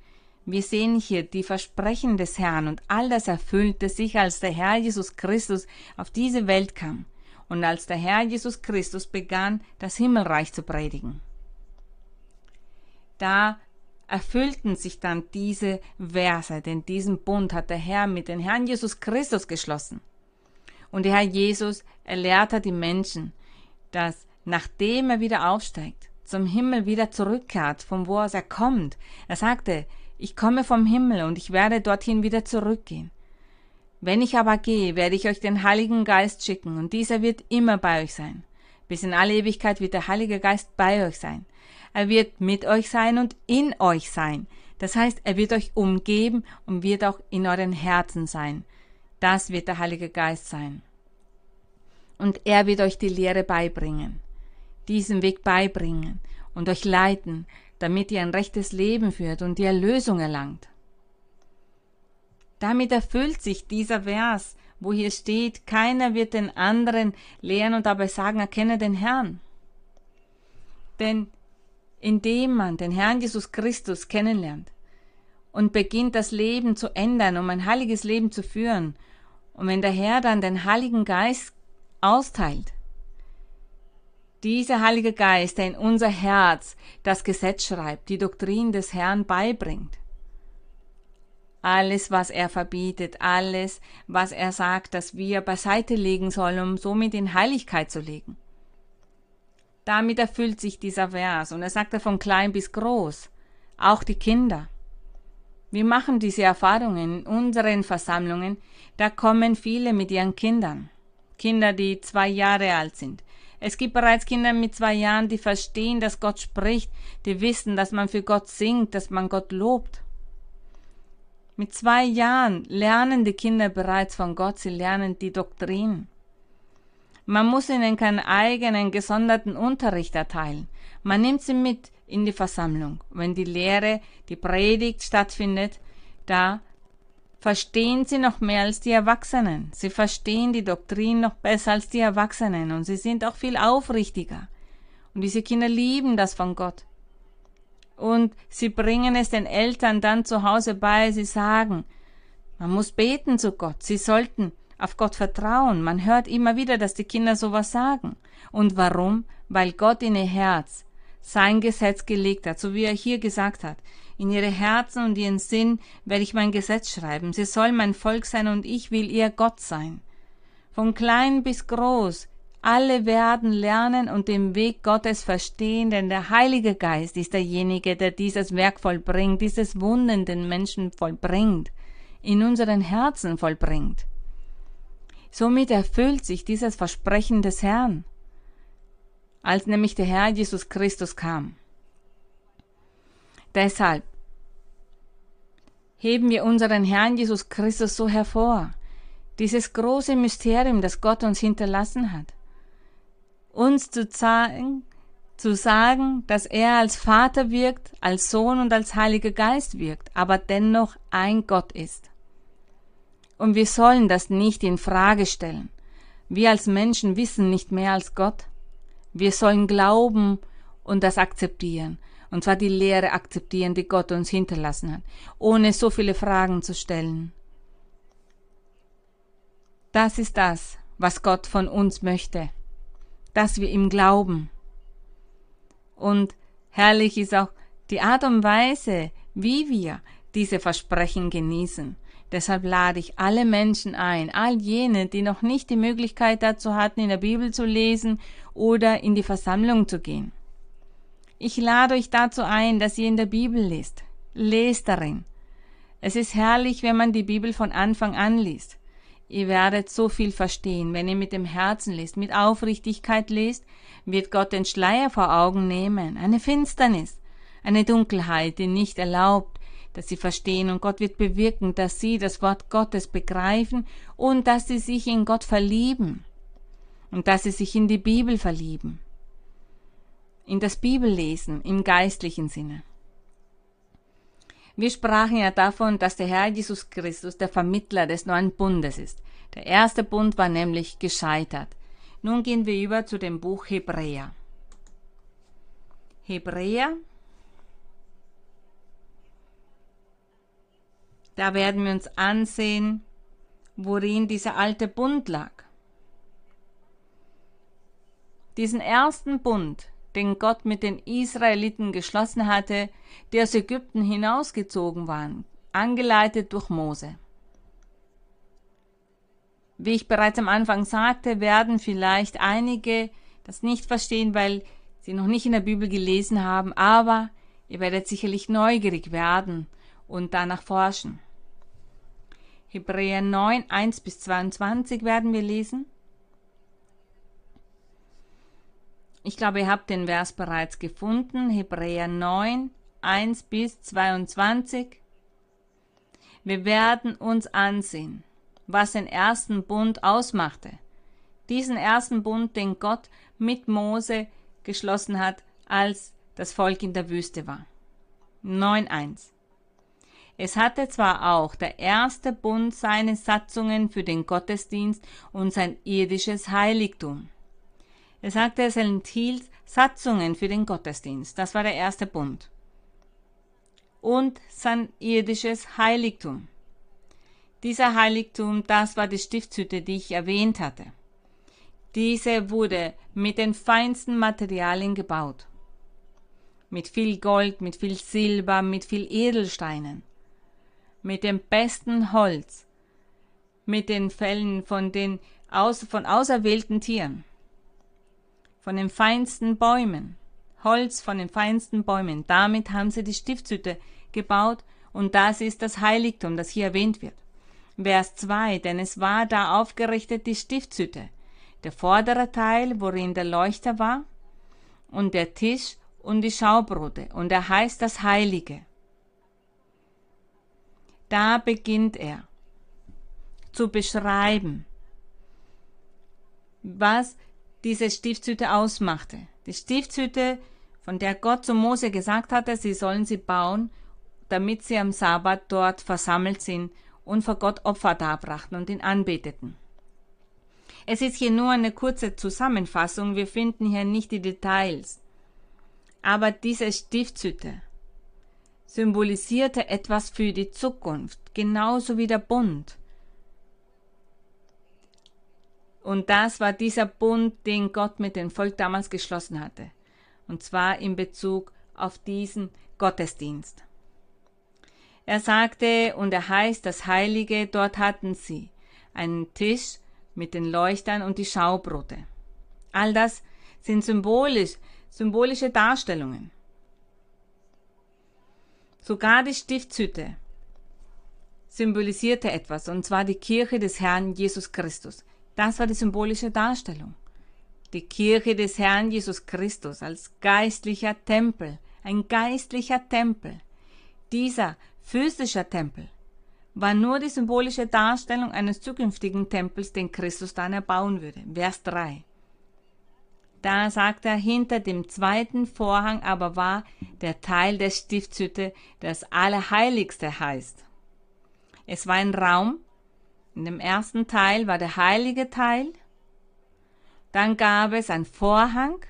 wir sehen hier die Versprechen des Herrn und all das erfüllte sich, als der Herr Jesus Christus auf diese Welt kam und als der Herr Jesus Christus begann, das Himmelreich zu predigen. Da erfüllten sich dann diese Verse, denn diesen Bund hat der Herr mit dem Herrn Jesus Christus geschlossen. Und der Herr Jesus erlehrte die Menschen, dass nachdem er wieder aufsteigt, zum Himmel wieder zurückkehrt, von wo aus er kommt. Er sagte, ich komme vom Himmel und ich werde dorthin wieder zurückgehen. Wenn ich aber gehe, werde ich euch den Heiligen Geist schicken, und dieser wird immer bei euch sein. Bis in alle Ewigkeit wird der Heilige Geist bei euch sein. Er wird mit euch sein und in euch sein. Das heißt, er wird euch umgeben und wird auch in euren Herzen sein. Das wird der Heilige Geist sein. Und er wird euch die Lehre beibringen, diesen Weg beibringen und euch leiten, damit ihr ein rechtes Leben führt und die Erlösung erlangt. Damit erfüllt sich dieser Vers, wo hier steht, keiner wird den anderen lehren und dabei sagen, erkenne den Herrn. Denn indem man den Herrn Jesus Christus kennenlernt und beginnt das Leben zu ändern, um ein heiliges Leben zu führen und wenn der Herr dann den Heiligen Geist austeilt, dieser Heilige Geist, der in unser Herz das Gesetz schreibt, die Doktrin des Herrn beibringt, alles, was er verbietet, alles, was er sagt, dass wir beiseite legen sollen, um somit in Heiligkeit zu legen. Damit erfüllt sich dieser Vers und er sagt er von klein bis groß, auch die Kinder. Wir machen diese Erfahrungen in unseren Versammlungen, da kommen viele mit ihren Kindern. Kinder, die zwei Jahre alt sind. Es gibt bereits Kinder mit zwei Jahren, die verstehen, dass Gott spricht, die wissen, dass man für Gott singt, dass man Gott lobt. Mit zwei Jahren lernen die Kinder bereits von Gott, sie lernen die Doktrin. Man muss ihnen keinen eigenen gesonderten Unterricht erteilen. Man nimmt sie mit in die Versammlung. Wenn die Lehre, die Predigt stattfindet, da verstehen sie noch mehr als die Erwachsenen. Sie verstehen die Doktrin noch besser als die Erwachsenen und sie sind auch viel aufrichtiger. Und diese Kinder lieben das von Gott. Und sie bringen es den Eltern dann zu Hause bei, sie sagen, man muss beten zu Gott, sie sollten auf Gott vertrauen. Man hört immer wieder, dass die Kinder sowas sagen. Und warum? Weil Gott in ihr Herz sein Gesetz gelegt hat, so wie er hier gesagt hat. In ihre Herzen und ihren Sinn werde ich mein Gesetz schreiben. Sie soll mein Volk sein und ich will ihr Gott sein. Von klein bis groß, alle werden lernen und den Weg Gottes verstehen, denn der Heilige Geist ist derjenige, der dieses Werk vollbringt, dieses Wunden den Menschen vollbringt, in unseren Herzen vollbringt. Somit erfüllt sich dieses Versprechen des Herrn, als nämlich der Herr Jesus Christus kam. Deshalb heben wir unseren Herrn Jesus Christus so hervor, dieses große Mysterium, das Gott uns hinterlassen hat, uns zu zeigen, zu sagen, dass er als Vater wirkt, als Sohn und als Heiliger Geist wirkt, aber dennoch ein Gott ist. Und wir sollen das nicht in Frage stellen. Wir als Menschen wissen nicht mehr als Gott. Wir sollen glauben und das akzeptieren und zwar die Lehre akzeptieren, die Gott uns hinterlassen hat, ohne so viele Fragen zu stellen. Das ist das, was Gott von uns möchte, dass wir ihm glauben. Und herrlich ist auch die Art und Weise, wie wir diese Versprechen genießen. Deshalb lade ich alle Menschen ein, all jene, die noch nicht die Möglichkeit dazu hatten, in der Bibel zu lesen oder in die Versammlung zu gehen. Ich lade euch dazu ein, dass ihr in der Bibel lest. Lest darin. Es ist herrlich, wenn man die Bibel von Anfang an liest. Ihr werdet so viel verstehen, wenn ihr mit dem Herzen lest, mit Aufrichtigkeit lest, wird Gott den Schleier vor Augen nehmen, eine Finsternis, eine Dunkelheit, die nicht erlaubt, dass sie verstehen und Gott wird bewirken, dass sie das Wort Gottes begreifen und dass sie sich in Gott verlieben und dass sie sich in die Bibel verlieben, in das Bibellesen im geistlichen Sinne. Wir sprachen ja davon, dass der Herr Jesus Christus der Vermittler des neuen Bundes ist. Der erste Bund war nämlich gescheitert. Nun gehen wir über zu dem Buch Hebräer. Hebräer Da werden wir uns ansehen, worin dieser alte Bund lag. Diesen ersten Bund, den Gott mit den Israeliten geschlossen hatte, die aus Ägypten hinausgezogen waren, angeleitet durch Mose. Wie ich bereits am Anfang sagte, werden vielleicht einige das nicht verstehen, weil sie noch nicht in der Bibel gelesen haben, aber ihr werdet sicherlich neugierig werden und danach forschen. Hebräer 9, 1 bis 22 werden wir lesen. Ich glaube, ihr habt den Vers bereits gefunden. Hebräer 9, 1 bis 22. Wir werden uns ansehen, was den ersten Bund ausmachte. Diesen ersten Bund, den Gott mit Mose geschlossen hat, als das Volk in der Wüste war. 9.1 es hatte zwar auch der erste Bund seine Satzungen für den Gottesdienst und sein irdisches Heiligtum. Er sagte, es enthielt Satzungen für den Gottesdienst. Das war der erste Bund. Und sein irdisches Heiligtum. Dieser Heiligtum, das war die Stiftshütte, die ich erwähnt hatte. Diese wurde mit den feinsten Materialien gebaut. Mit viel Gold, mit viel Silber, mit viel Edelsteinen mit dem besten Holz, mit den Fellen von den aus, von auserwählten Tieren, von den feinsten Bäumen, Holz von den feinsten Bäumen. Damit haben sie die Stiftshütte gebaut und das ist das Heiligtum, das hier erwähnt wird. Vers 2, denn es war da aufgerichtet die Stiftshütte, der vordere Teil, worin der Leuchter war, und der Tisch und die Schaubrote, und er heißt das Heilige. Da beginnt er zu beschreiben, was diese Stiftshütte ausmachte. Die Stiftshütte, von der Gott zu Mose gesagt hatte, sie sollen sie bauen, damit sie am Sabbat dort versammelt sind und vor Gott Opfer darbrachten und ihn anbeteten. Es ist hier nur eine kurze Zusammenfassung, wir finden hier nicht die Details. Aber diese Stiftshütte symbolisierte etwas für die Zukunft, genauso wie der Bund. Und das war dieser Bund, den Gott mit dem Volk damals geschlossen hatte. Und zwar in Bezug auf diesen Gottesdienst. Er sagte, und er heißt das Heilige, dort hatten sie einen Tisch mit den Leuchtern und die Schaubrote. All das sind symbolisch, symbolische Darstellungen. Sogar die Stiftshütte symbolisierte etwas, und zwar die Kirche des Herrn Jesus Christus. Das war die symbolische Darstellung. Die Kirche des Herrn Jesus Christus als geistlicher Tempel, ein geistlicher Tempel. Dieser physische Tempel war nur die symbolische Darstellung eines zukünftigen Tempels, den Christus dann erbauen würde. Vers 3. Da sagt er, hinter dem zweiten Vorhang aber war der Teil der Stiftshütte, das Allerheiligste heißt. Es war ein Raum. In dem ersten Teil war der heilige Teil. Dann gab es einen Vorhang.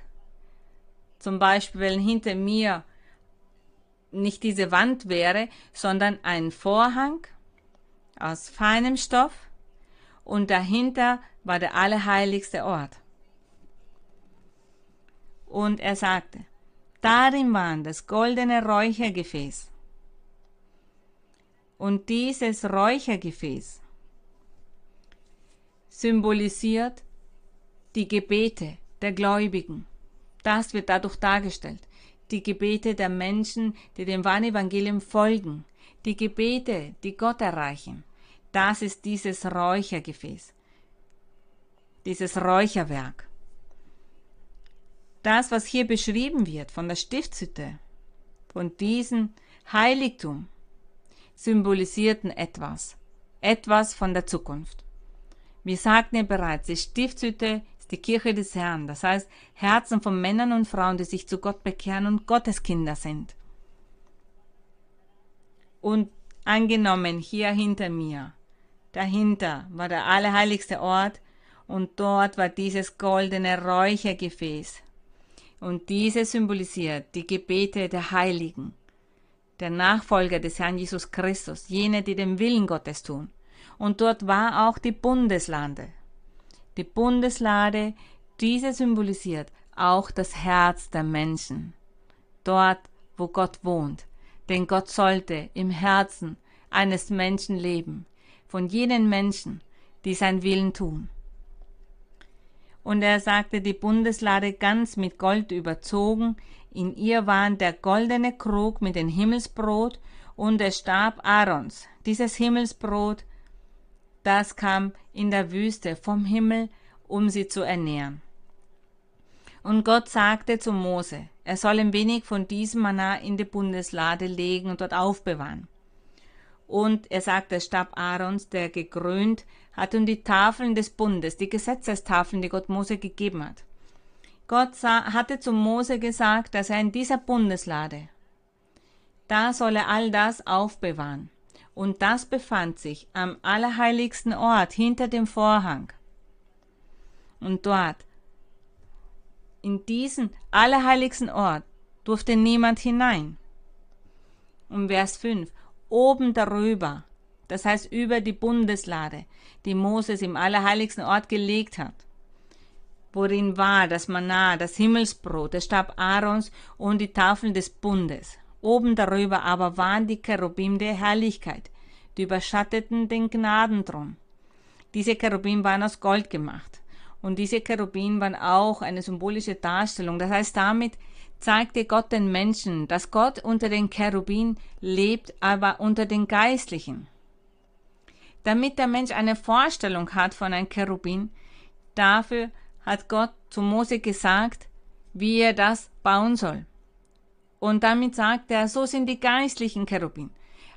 Zum Beispiel, wenn hinter mir nicht diese Wand wäre, sondern ein Vorhang aus feinem Stoff und dahinter war der allerheiligste Ort. Und er sagte, darin waren das goldene Räuchergefäß, Und dieses Räuchergefäß symbolisiert die Gebete der Gläubigen. Das wird dadurch dargestellt. Die Gebete der Menschen, die dem wahren Evangelium folgen. Die Gebete, die Gott erreichen. Das ist dieses Räuchergefäß. Dieses Räucherwerk. Das, was hier beschrieben wird von der Stiftshütte, von diesem Heiligtum, symbolisierten etwas. Etwas von der Zukunft. Wir sagten ja bereits, die Stiftshütte die Kirche des Herrn, das heißt Herzen von Männern und Frauen, die sich zu Gott bekehren und Gotteskinder sind. Und angenommen hier hinter mir, dahinter war der allerheiligste Ort und dort war dieses goldene Räuchergefäß. Und dieses symbolisiert die Gebete der Heiligen, der Nachfolger des Herrn Jesus Christus, jene, die den Willen Gottes tun. Und dort war auch die Bundeslande, die Bundeslade, diese symbolisiert auch das Herz der Menschen. Dort, wo Gott wohnt. Denn Gott sollte im Herzen eines Menschen leben, von jenen Menschen, die sein Willen tun. Und er sagte, die Bundeslade ganz mit Gold überzogen, in ihr waren der goldene Krug mit dem Himmelsbrot und der Stab Aarons. Dieses Himmelsbrot das kam in der Wüste vom Himmel, um sie zu ernähren. Und Gott sagte zu Mose, er soll ein wenig von diesem Manna in die Bundeslade legen und dort aufbewahren. Und er sagte, Stab Aarons, der gekrönt hat, und die Tafeln des Bundes, die Gesetzestafeln, die Gott Mose gegeben hat. Gott sah, hatte zu Mose gesagt, dass er in dieser Bundeslade, da solle all das aufbewahren und das befand sich am allerheiligsten Ort hinter dem Vorhang. Und dort, in diesen allerheiligsten Ort, durfte niemand hinein. Und Vers 5, oben darüber, das heißt über die Bundeslade, die Moses im allerheiligsten Ort gelegt hat, worin war das Manna, das Himmelsbrot, der Stab Aarons und die Tafeln des Bundes. Oben darüber aber waren die Cherubim der Herrlichkeit, die überschatteten den Gnadenthron. Diese Cherubim waren aus Gold gemacht. Und diese Cherubim waren auch eine symbolische Darstellung. Das heißt, damit zeigte Gott den Menschen, dass Gott unter den Cherubim lebt, aber unter den Geistlichen. Damit der Mensch eine Vorstellung hat von einem Cherubim, dafür hat Gott zu Mose gesagt, wie er das bauen soll. Und damit sagt er, so sind die geistlichen Cherubim.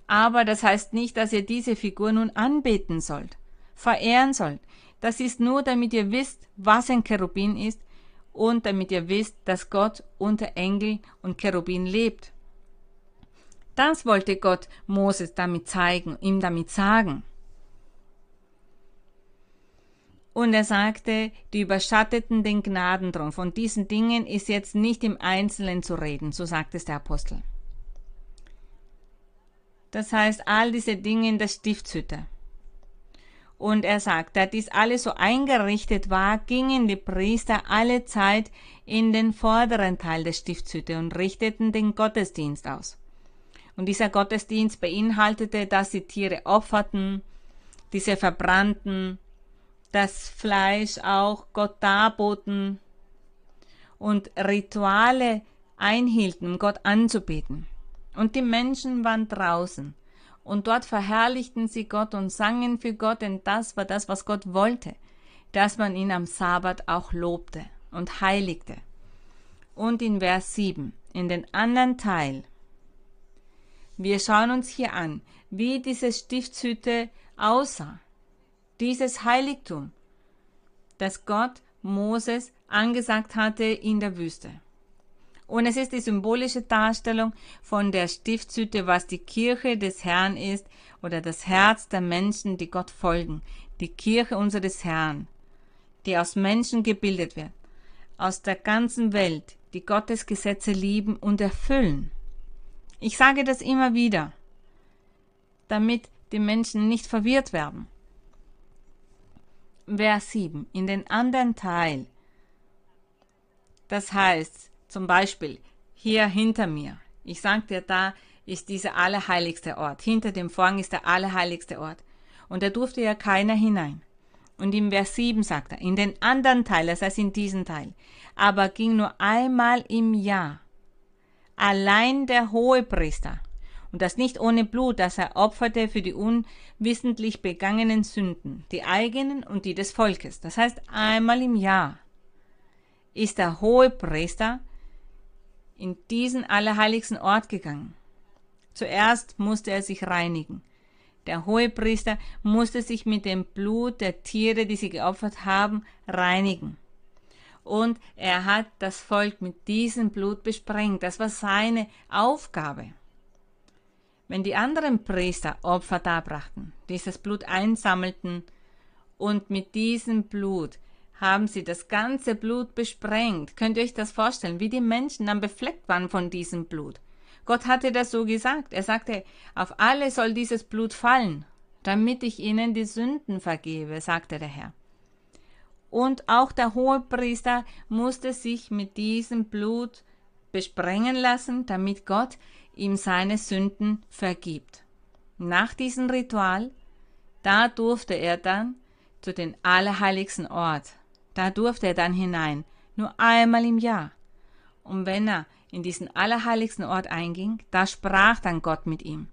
Aber das heißt nicht, dass ihr diese Figur nun anbeten sollt, verehren sollt. Das ist nur, damit ihr wisst, was ein Cherubin ist und damit ihr wisst, dass Gott unter Engel und Cherubin lebt. Das wollte Gott Moses damit zeigen, ihm damit sagen. Und er sagte, die überschatteten den Gnadenthron. Von diesen Dingen ist jetzt nicht im Einzelnen zu reden, so sagt es der Apostel. Das heißt, all diese Dinge in der Stiftshütte. Und er sagt, da dies alles so eingerichtet war, gingen die Priester alle Zeit in den vorderen Teil der Stiftshütte und richteten den Gottesdienst aus. Und dieser Gottesdienst beinhaltete, dass sie Tiere opferten, diese verbrannten, das Fleisch auch Gott darboten und Rituale einhielten, um Gott anzubeten. Und die Menschen waren draußen. Und dort verherrlichten sie Gott und sangen für Gott, denn das war das, was Gott wollte, dass man ihn am Sabbat auch lobte und heiligte. Und in Vers 7, in den anderen Teil, wir schauen uns hier an, wie diese Stiftshütte aussah dieses Heiligtum, das Gott Moses angesagt hatte in der Wüste. Und es ist die symbolische Darstellung von der Stiftshütte, was die Kirche des Herrn ist oder das Herz der Menschen, die Gott folgen. Die Kirche unseres Herrn, die aus Menschen gebildet wird, aus der ganzen Welt, die Gottes Gesetze lieben und erfüllen. Ich sage das immer wieder, damit die Menschen nicht verwirrt werden. Vers 7 in den anderen Teil. Das heißt zum Beispiel hier hinter mir. Ich sagte da, ist dieser allerheiligste Ort. Hinter dem Vorhang ist der allerheiligste Ort. Und da durfte ja keiner hinein. Und im Vers 7 sagt er, in den anderen Teil, das heißt in diesen Teil, aber ging nur einmal im Jahr allein der Hohepriester, und das nicht ohne Blut, das er opferte für die unwissentlich begangenen Sünden, die eigenen und die des Volkes. Das heißt, einmal im Jahr ist der Hohepriester in diesen allerheiligsten Ort gegangen. Zuerst musste er sich reinigen. Der Hohepriester musste sich mit dem Blut der Tiere, die sie geopfert haben, reinigen. Und er hat das Volk mit diesem Blut besprengt. Das war seine Aufgabe. Wenn die anderen Priester Opfer darbrachten, dieses Blut einsammelten und mit diesem Blut haben sie das ganze Blut besprengt. Könnt ihr euch das vorstellen, wie die Menschen dann befleckt waren von diesem Blut? Gott hatte das so gesagt. Er sagte, auf alle soll dieses Blut fallen, damit ich ihnen die Sünden vergebe, sagte der Herr. Und auch der Hohepriester musste sich mit diesem Blut besprengen lassen, damit Gott ihm seine Sünden vergibt. Nach diesem Ritual, da durfte er dann zu den allerheiligsten Ort. Da durfte er dann hinein, nur einmal im Jahr. Und wenn er in diesen allerheiligsten Ort einging, da sprach dann Gott mit ihm.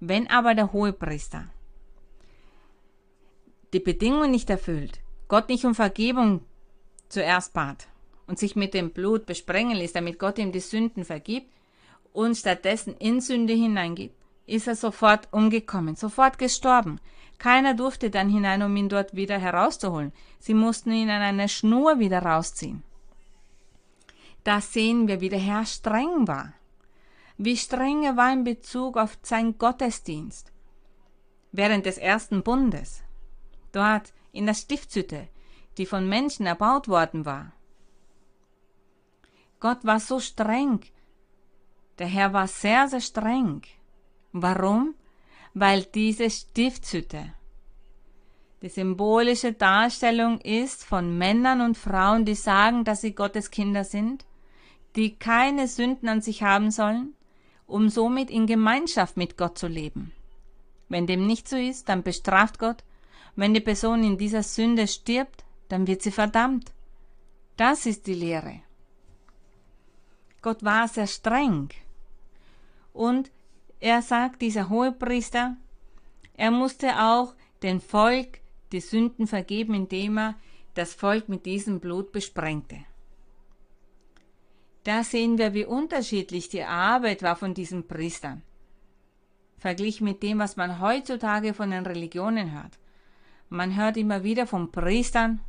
Wenn aber der Hohepriester die Bedingungen nicht erfüllt, Gott nicht um Vergebung zuerst bat und sich mit dem Blut besprengen ließ, damit Gott ihm die Sünden vergibt und stattdessen in Sünde hineingeht, ist er sofort umgekommen, sofort gestorben. Keiner durfte dann hinein, um ihn dort wieder herauszuholen. Sie mussten ihn an einer Schnur wieder rausziehen. Da sehen wir, wie der Herr streng war. Wie streng er war in Bezug auf seinen Gottesdienst. Während des ersten Bundes, dort in der Stiftshütte, die von Menschen erbaut worden war. Gott war so streng. Der Herr war sehr, sehr streng. Warum? Weil diese Stiftshütte die symbolische Darstellung ist von Männern und Frauen, die sagen, dass sie Gottes Kinder sind die keine Sünden an sich haben sollen, um somit in Gemeinschaft mit Gott zu leben. Wenn dem nicht so ist, dann bestraft Gott. Wenn die Person in dieser Sünde stirbt, dann wird sie verdammt. Das ist die Lehre. Gott war sehr streng. Und er sagt, dieser Hohepriester, er musste auch den Volk die Sünden vergeben, indem er das Volk mit diesem Blut besprengte. Da sehen wir, wie unterschiedlich die Arbeit war von diesen Priestern. Verglichen mit dem, was man heutzutage von den Religionen hört. Man hört immer wieder von Priestern,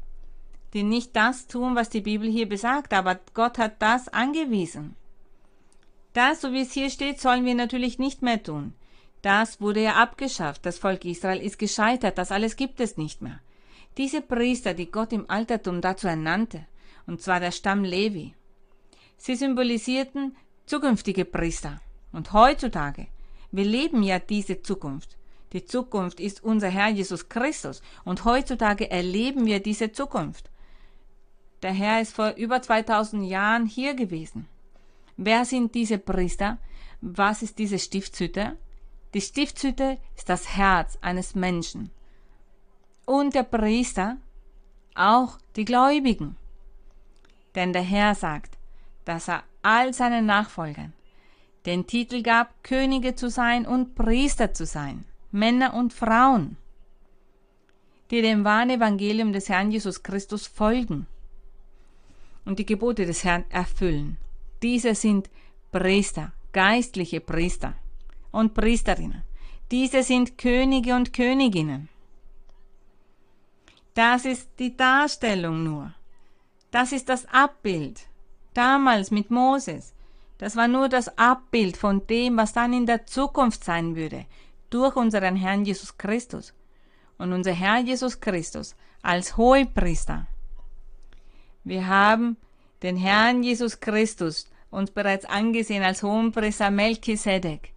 die nicht das tun, was die Bibel hier besagt, aber Gott hat das angewiesen. Das, so wie es hier steht, sollen wir natürlich nicht mehr tun. Das wurde ja abgeschafft. Das Volk Israel ist gescheitert. Das alles gibt es nicht mehr. Diese Priester, die Gott im Altertum dazu ernannte, und zwar der Stamm Levi, Sie symbolisierten zukünftige Priester. Und heutzutage, wir leben ja diese Zukunft. Die Zukunft ist unser Herr Jesus Christus. Und heutzutage erleben wir diese Zukunft. Der Herr ist vor über 2000 Jahren hier gewesen. Wer sind diese Priester? Was ist diese Stiftshütte? Die Stiftshütte ist das Herz eines Menschen. Und der Priester auch die Gläubigen. Denn der Herr sagt, dass er all seinen Nachfolgern den Titel gab, Könige zu sein und Priester zu sein, Männer und Frauen, die dem wahren Evangelium des Herrn Jesus Christus folgen und die Gebote des Herrn erfüllen. Diese sind Priester, geistliche Priester und Priesterinnen. Diese sind Könige und Königinnen. Das ist die Darstellung nur. Das ist das Abbild damals mit Moses, das war nur das Abbild von dem, was dann in der Zukunft sein würde, durch unseren Herrn Jesus Christus. Und unser Herr Jesus Christus als Hohepriester. Wir haben den Herrn Jesus Christus uns bereits angesehen als Hohenpriester Melchisedek.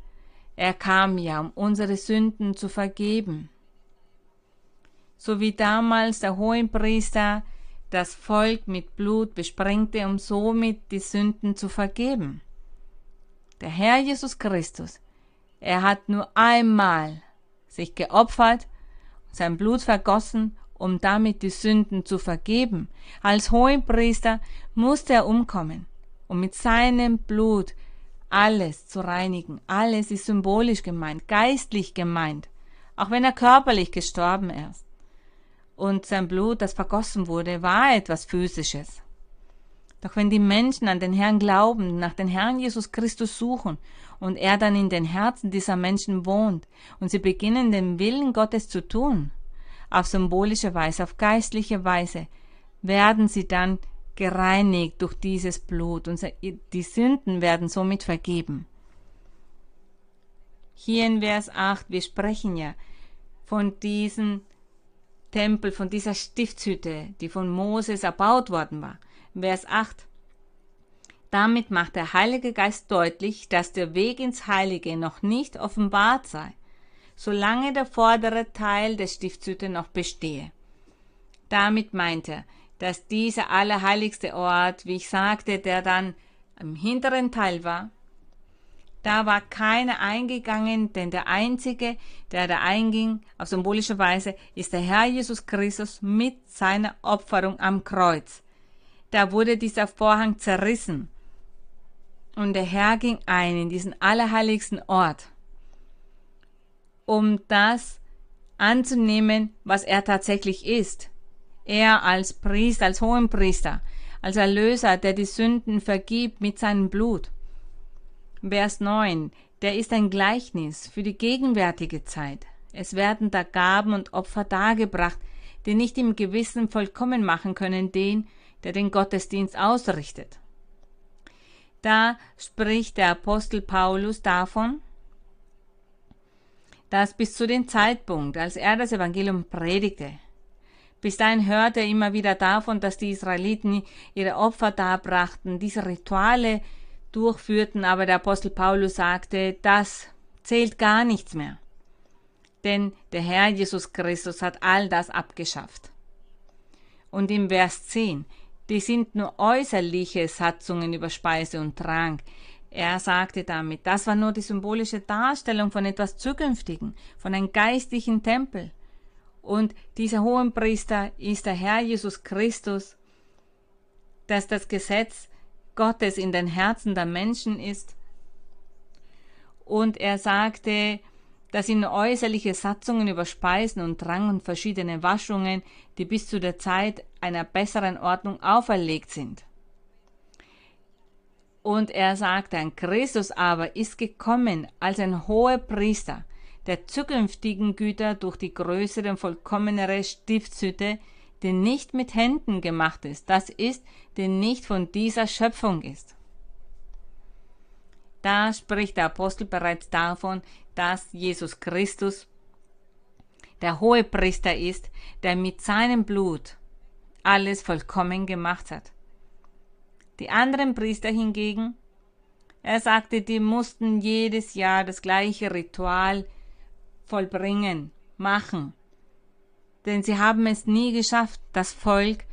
Er kam ja, um unsere Sünden zu vergeben. So wie damals der Hohenpriester das Volk mit Blut besprengte, um somit die Sünden zu vergeben. Der Herr Jesus Christus Er hat nur einmal sich geopfert, sein Blut vergossen, um damit die Sünden zu vergeben. Als Hohenpriester musste er umkommen, um mit seinem Blut alles zu reinigen. Alles ist symbolisch gemeint, geistlich gemeint, auch wenn er körperlich gestorben ist. Und sein Blut, das vergossen wurde, war etwas Physisches. Doch wenn die Menschen an den Herrn glauben, nach den Herrn Jesus Christus suchen und er dann in den Herzen dieser Menschen wohnt und sie beginnen den Willen Gottes zu tun, auf symbolische Weise, auf geistliche Weise, werden sie dann gereinigt durch dieses Blut und die Sünden werden somit vergeben. Hier in Vers 8, wir sprechen ja von diesem Tempel, von dieser Stiftshütte, die von Moses erbaut worden war. Vers 8. Damit macht der Heilige Geist deutlich, dass der Weg ins Heilige noch nicht offenbart sei, solange der vordere Teil der Stiftshütte noch bestehe. Damit meint er, dass dieser allerheiligste Ort, wie ich sagte, der dann im hinteren Teil war, da war keiner eingegangen, denn der Einzige, der da einging, auf symbolische Weise, ist der Herr Jesus Christus mit seiner Opferung am Kreuz da wurde dieser Vorhang zerrissen. Und der Herr ging ein in diesen allerheiligsten Ort, um das anzunehmen, was er tatsächlich ist. Er als Priester, als Hohenpriester, als Erlöser, der die Sünden vergibt mit seinem Blut. Vers 9. Der ist ein Gleichnis für die gegenwärtige Zeit. Es werden da Gaben und Opfer dargebracht, die nicht im Gewissen vollkommen machen können den, der den Gottesdienst ausrichtet. Da spricht der Apostel Paulus davon, dass bis zu dem Zeitpunkt, als er das Evangelium predigte, bis dahin hörte er immer wieder davon, dass die Israeliten ihre Opfer darbrachten, diese Rituale durchführten, aber der Apostel Paulus sagte, das zählt gar nichts mehr. Denn der Herr Jesus Christus hat all das abgeschafft. Und im Vers 10, die sind nur äußerliche Satzungen über Speise und Trank. Er sagte damit, das war nur die symbolische Darstellung von etwas Zukünftigen, von einem geistlichen Tempel. Und dieser Hohenpriester ist der Herr Jesus Christus, dass das Gesetz Gottes in den Herzen der Menschen ist. Und er sagte, dass ihn äußerliche Satzungen über Speisen und Drang und verschiedene Waschungen, die bis zu der Zeit einer besseren Ordnung auferlegt sind. Und er sagt ein Christus aber ist gekommen als ein hoher Priester der zukünftigen Güter durch die größere und vollkommenere Stiftshütte, die nicht mit Händen gemacht ist, das ist, die nicht von dieser Schöpfung ist. Da spricht der Apostel bereits davon, dass Jesus Christus der hohe Priester ist, der mit seinem Blut alles vollkommen gemacht hat. Die anderen Priester hingegen, er sagte, die mussten jedes Jahr das gleiche Ritual vollbringen, machen, denn sie haben es nie geschafft, das Volk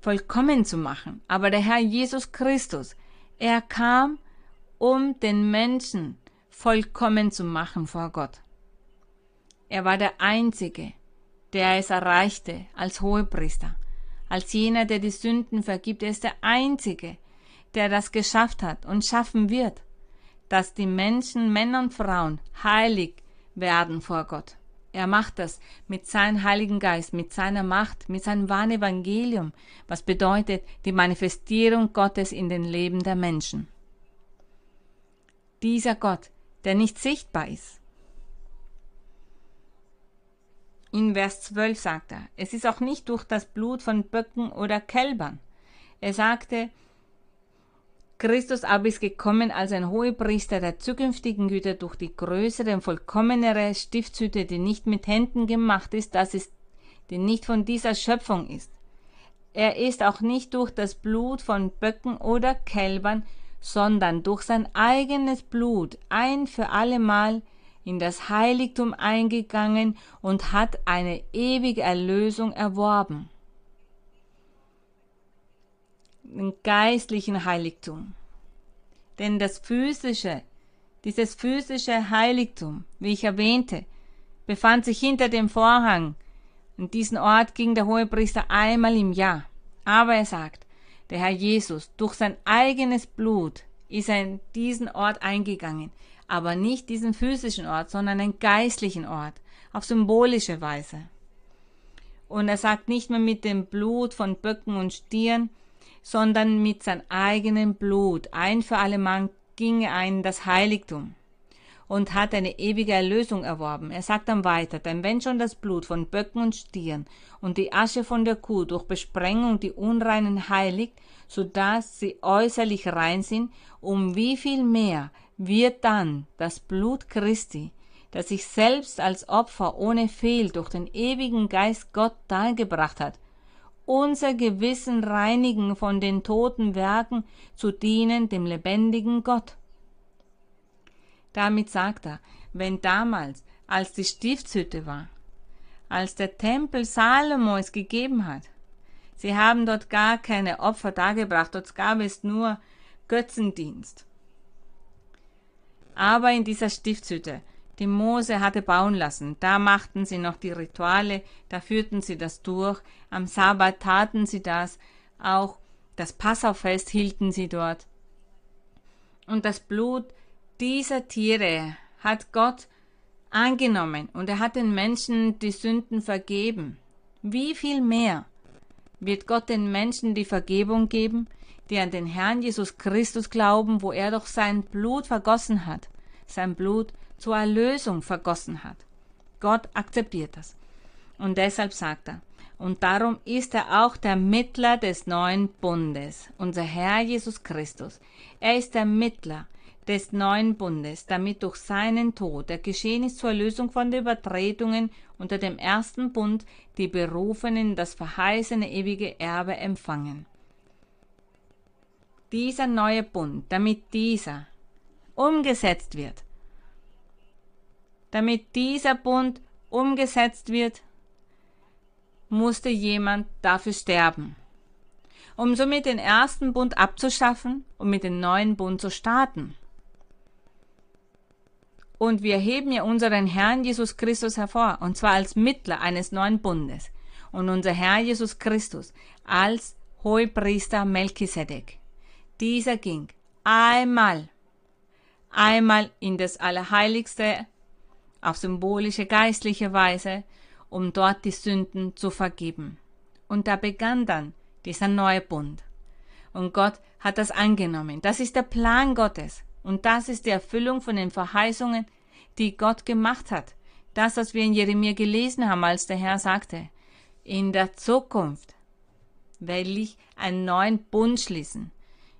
vollkommen zu machen. Aber der Herr Jesus Christus, er kam, um den Menschen vollkommen zu machen vor Gott. Er war der Einzige, der es erreichte als Hohepriester. Als jener, der die Sünden vergibt, er ist der Einzige, der das geschafft hat und schaffen wird, dass die Menschen, Männer und Frauen heilig werden vor Gott. Er macht das mit seinem Heiligen Geist, mit seiner Macht, mit seinem wahren Evangelium, was bedeutet die Manifestierung Gottes in den Leben der Menschen. Dieser Gott, der nicht sichtbar ist. In Vers 12 sagt er, es ist auch nicht durch das Blut von Böcken oder Kälbern. Er sagte, Christus aber ist gekommen als ein Hohepriester der zukünftigen Güter durch die größere und vollkommenere Stiftshütte, die nicht mit Händen gemacht ist, das ist, die nicht von dieser Schöpfung ist. Er ist auch nicht durch das Blut von Böcken oder Kälbern sondern durch sein eigenes Blut ein für allemal in das Heiligtum eingegangen und hat eine ewige Erlösung erworben. Den geistlichen Heiligtum. Denn das physische, Dieses physische Heiligtum, wie ich erwähnte, befand sich hinter dem Vorhang. An diesen Ort ging der Hohepriester einmal im Jahr. Aber er sagt, der Herr Jesus, durch sein eigenes Blut ist er in diesen Ort eingegangen, aber nicht diesen physischen Ort, sondern einen geistlichen Ort, auf symbolische Weise. Und er sagt nicht mehr mit dem Blut von Böcken und Stieren, sondern mit seinem eigenen Blut. Ein für alle Mann ging er ein in das Heiligtum und hat eine ewige Erlösung erworben. Er sagt dann weiter, denn wenn schon das Blut von Böcken und Stieren und die Asche von der Kuh durch Besprengung die Unreinen heiligt, so dass sie äußerlich rein sind, um wie viel mehr wird dann das Blut Christi, das sich selbst als Opfer ohne Fehl durch den ewigen Geist Gott dargebracht hat, unser Gewissen reinigen von den toten Werken zu dienen dem lebendigen Gott. Damit sagt er, wenn damals, als die Stiftshütte war, als der Tempel Salomos gegeben hat, sie haben dort gar keine Opfer dargebracht, dort gab es nur Götzendienst. Aber in dieser Stiftshütte die Mose hatte bauen lassen. Da machten sie noch die Rituale, da führten sie das durch. Am Sabbat taten sie das, auch das Passaufest hielten sie dort. Und das Blut dieser Tiere hat Gott angenommen und er hat den Menschen die Sünden vergeben. Wie viel mehr wird Gott den Menschen die Vergebung geben, die an den Herrn Jesus Christus glauben, wo er doch sein Blut vergossen hat, sein Blut zur Erlösung vergossen hat. Gott akzeptiert das. Und deshalb sagt er, und darum ist er auch der Mittler des neuen Bundes, unser Herr Jesus Christus. Er ist der Mittler des neuen Bundes, damit durch seinen Tod der geschehen ist zur Erlösung von den Übertretungen unter dem ersten Bund die Berufenen das verheißene ewige Erbe empfangen. Dieser neue Bund, damit dieser umgesetzt wird, damit dieser Bund umgesetzt wird, musste jemand dafür sterben. Um somit den ersten Bund abzuschaffen und mit dem neuen Bund zu starten. Und wir heben ja unseren Herrn Jesus Christus hervor, und zwar als Mittler eines neuen Bundes. Und unser Herr Jesus Christus als Hohepriester Melchisedek. Dieser ging einmal, einmal in das Allerheiligste auf symbolische geistliche Weise, um dort die Sünden zu vergeben. Und da begann dann dieser neue Bund. Und Gott hat das angenommen. Das ist der Plan Gottes. Und das ist die Erfüllung von den Verheißungen, die Gott gemacht hat. Das, was wir in Jeremia gelesen haben, als der Herr sagte, in der Zukunft will ich einen neuen Bund schließen.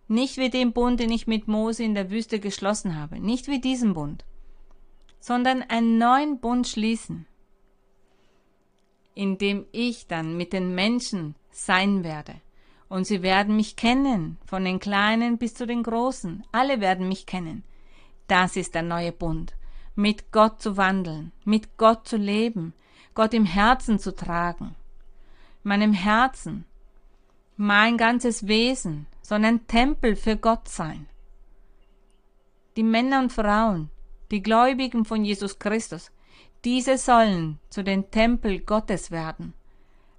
Nicht wie den Bund, den ich mit Mose in der Wüste geschlossen habe. Nicht wie diesen Bund sondern einen neuen Bund schließen, in dem ich dann mit den Menschen sein werde. Und sie werden mich kennen, von den Kleinen bis zu den Großen. Alle werden mich kennen. Das ist der neue Bund. Mit Gott zu wandeln, mit Gott zu leben, Gott im Herzen zu tragen. Meinem Herzen, mein ganzes Wesen soll ein Tempel für Gott sein. Die Männer und Frauen, die Gläubigen von Jesus Christus, diese sollen zu den Tempel Gottes werden,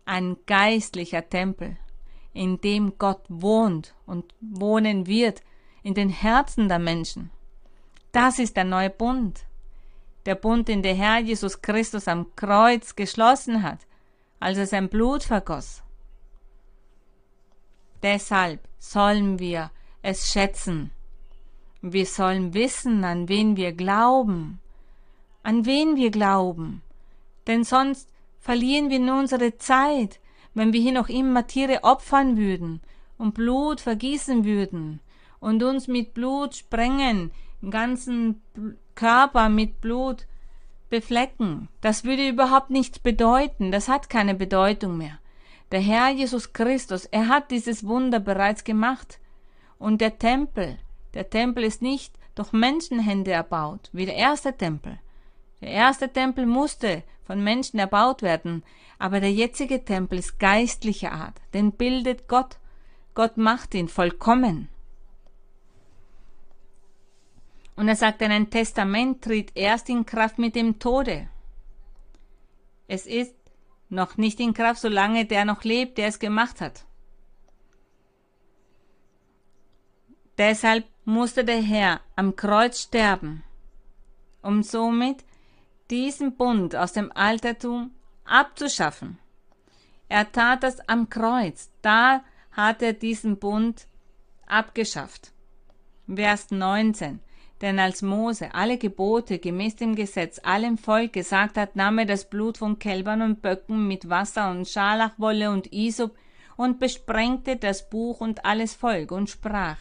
ein geistlicher Tempel, in dem Gott wohnt und wohnen wird in den Herzen der Menschen. Das ist der neue Bund, der Bund, den der Herr Jesus Christus am Kreuz geschlossen hat, als er sein Blut vergoss. Deshalb sollen wir es schätzen, wir sollen wissen, an wen wir glauben, an wen wir glauben, denn sonst verlieren wir nur unsere Zeit, wenn wir hier noch immer Tiere opfern würden und Blut vergießen würden und uns mit Blut sprengen, den ganzen Körper mit Blut beflecken. Das würde überhaupt nichts bedeuten, das hat keine Bedeutung mehr. Der Herr Jesus Christus, er hat dieses Wunder bereits gemacht. Und der Tempel, der Tempel ist nicht durch Menschenhände erbaut, wie der erste Tempel. Der erste Tempel musste von Menschen erbaut werden, aber der jetzige Tempel ist geistlicher Art, den bildet Gott. Gott macht ihn vollkommen. Und er sagt, ein Testament tritt erst in Kraft mit dem Tode. Es ist noch nicht in Kraft, solange der noch lebt, der es gemacht hat. Deshalb musste der Herr am Kreuz sterben, um somit diesen Bund aus dem Altertum abzuschaffen. Er tat das am Kreuz, da hat er diesen Bund abgeschafft. Vers 19. Denn als Mose alle Gebote gemäß dem Gesetz allem Volk gesagt hat, nahm er das Blut von Kälbern und Böcken mit Wasser und Scharlachwolle und Isop und besprengte das Buch und alles Volk und sprach,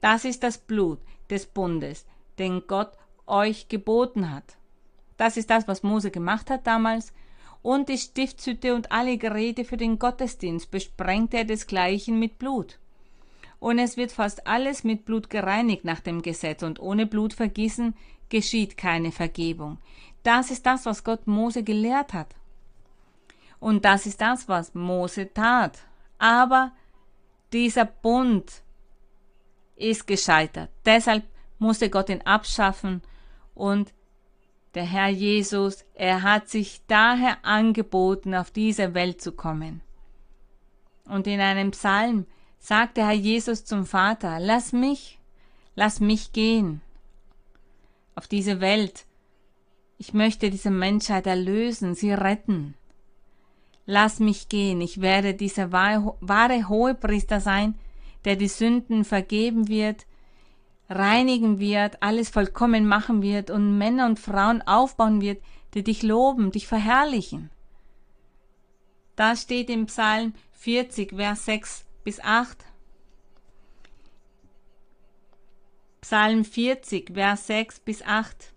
das ist das Blut des Bundes, den Gott euch geboten hat. Das ist das, was Mose gemacht hat damals. Und die Stiftshütte und alle Geräte für den Gottesdienst besprengte er desgleichen mit Blut. Und es wird fast alles mit Blut gereinigt nach dem Gesetz, und ohne Blutvergießen geschieht keine Vergebung. Das ist das, was Gott Mose gelehrt hat. Und das ist das, was Mose tat. Aber dieser Bund ist gescheitert. Deshalb musste Gott ihn abschaffen und der Herr Jesus, er hat sich daher angeboten, auf diese Welt zu kommen. Und in einem Psalm sagt der Herr Jesus zum Vater, lass mich, lass mich gehen auf diese Welt. Ich möchte diese Menschheit erlösen, sie retten. Lass mich gehen, ich werde dieser wahre Hohepriester sein, der die Sünden vergeben wird, reinigen wird, alles vollkommen machen wird und Männer und Frauen aufbauen wird, die dich loben, dich verherrlichen. Das steht im Psalm 40, Vers 6 bis 8. Psalm 40, Vers 6 bis 8.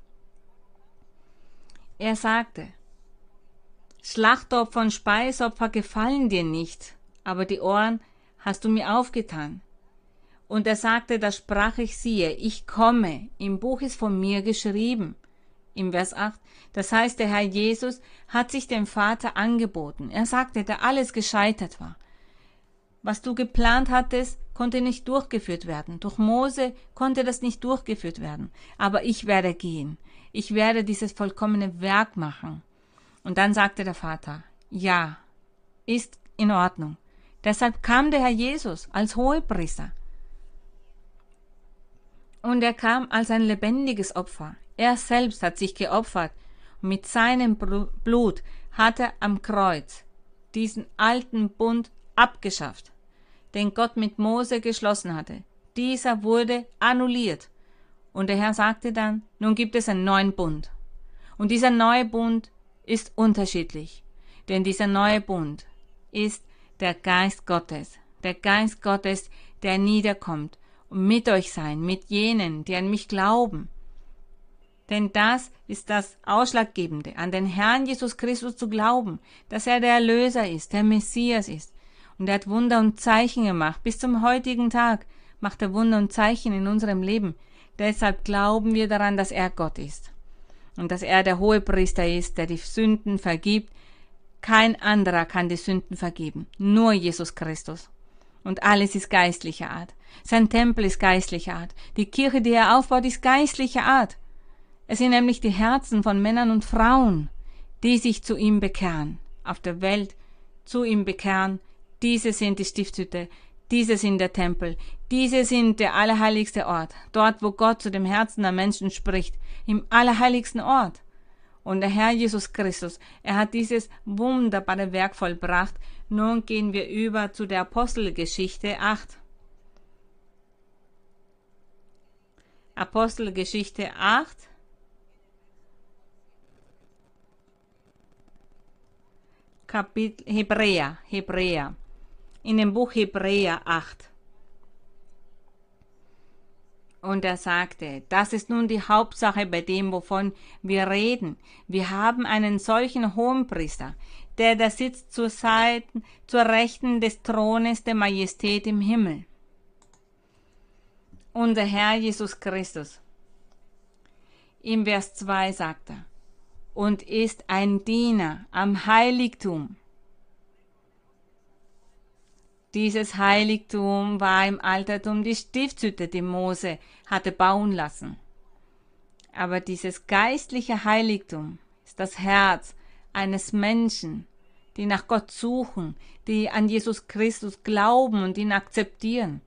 Er sagte, Schlachtopfer und Speisopfer gefallen dir nicht, aber die Ohren hast du mir aufgetan. Und er sagte, da sprach ich siehe, ich komme, im Buch ist von mir geschrieben. Im Vers 8, das heißt, der Herr Jesus hat sich dem Vater angeboten. Er sagte, da alles gescheitert war. Was du geplant hattest, konnte nicht durchgeführt werden. Durch Mose konnte das nicht durchgeführt werden. Aber ich werde gehen. Ich werde dieses vollkommene Werk machen. Und dann sagte der Vater, ja, ist in Ordnung. Deshalb kam der Herr Jesus als Hohepriester. Und er kam als ein lebendiges Opfer. Er selbst hat sich geopfert. Und mit seinem Blut hat er am Kreuz diesen alten Bund abgeschafft, den Gott mit Mose geschlossen hatte. Dieser wurde annulliert. Und der Herr sagte dann, nun gibt es einen neuen Bund. Und dieser neue Bund ist unterschiedlich. Denn dieser neue Bund ist der Geist Gottes, der Geist Gottes, der niederkommt und mit euch sein, mit jenen, die an mich glauben. Denn das ist das Ausschlaggebende, an den Herrn Jesus Christus zu glauben, dass er der Erlöser ist, der Messias ist. Und er hat Wunder und Zeichen gemacht. Bis zum heutigen Tag macht er Wunder und Zeichen in unserem Leben. Deshalb glauben wir daran, dass er Gott ist. Und dass er der hohe Priester ist, der die Sünden vergibt, kein anderer kann die Sünden vergeben, nur Jesus Christus. Und alles ist geistlicher Art. Sein Tempel ist geistlicher Art. Die Kirche, die er aufbaut, ist geistlicher Art. Es sind nämlich die Herzen von Männern und Frauen, die sich zu ihm bekehren, auf der Welt zu ihm bekehren. Diese sind die Stiftshütte, diese sind der Tempel, diese sind der allerheiligste Ort, dort, wo Gott zu dem Herzen der Menschen spricht, im allerheiligsten Ort. Und der Herr Jesus Christus, er hat dieses wunderbare Werk vollbracht. Nun gehen wir über zu der Apostelgeschichte 8. Apostelgeschichte 8. Kapitel Hebräer, Hebräer. In dem Buch Hebräer 8. Und er sagte, das ist nun die Hauptsache bei dem, wovon wir reden. Wir haben einen solchen Hohenpriester, der da sitzt zur Seiten, zur Rechten des Thrones der Majestät im Himmel. Unser Herr Jesus Christus. Im Vers 2 sagt er, und ist ein Diener am Heiligtum. Dieses Heiligtum war im Altertum die Stiftshütte, die Mose hatte bauen lassen. Aber dieses geistliche Heiligtum ist das Herz eines Menschen, die nach Gott suchen, die an Jesus Christus glauben und ihn akzeptieren.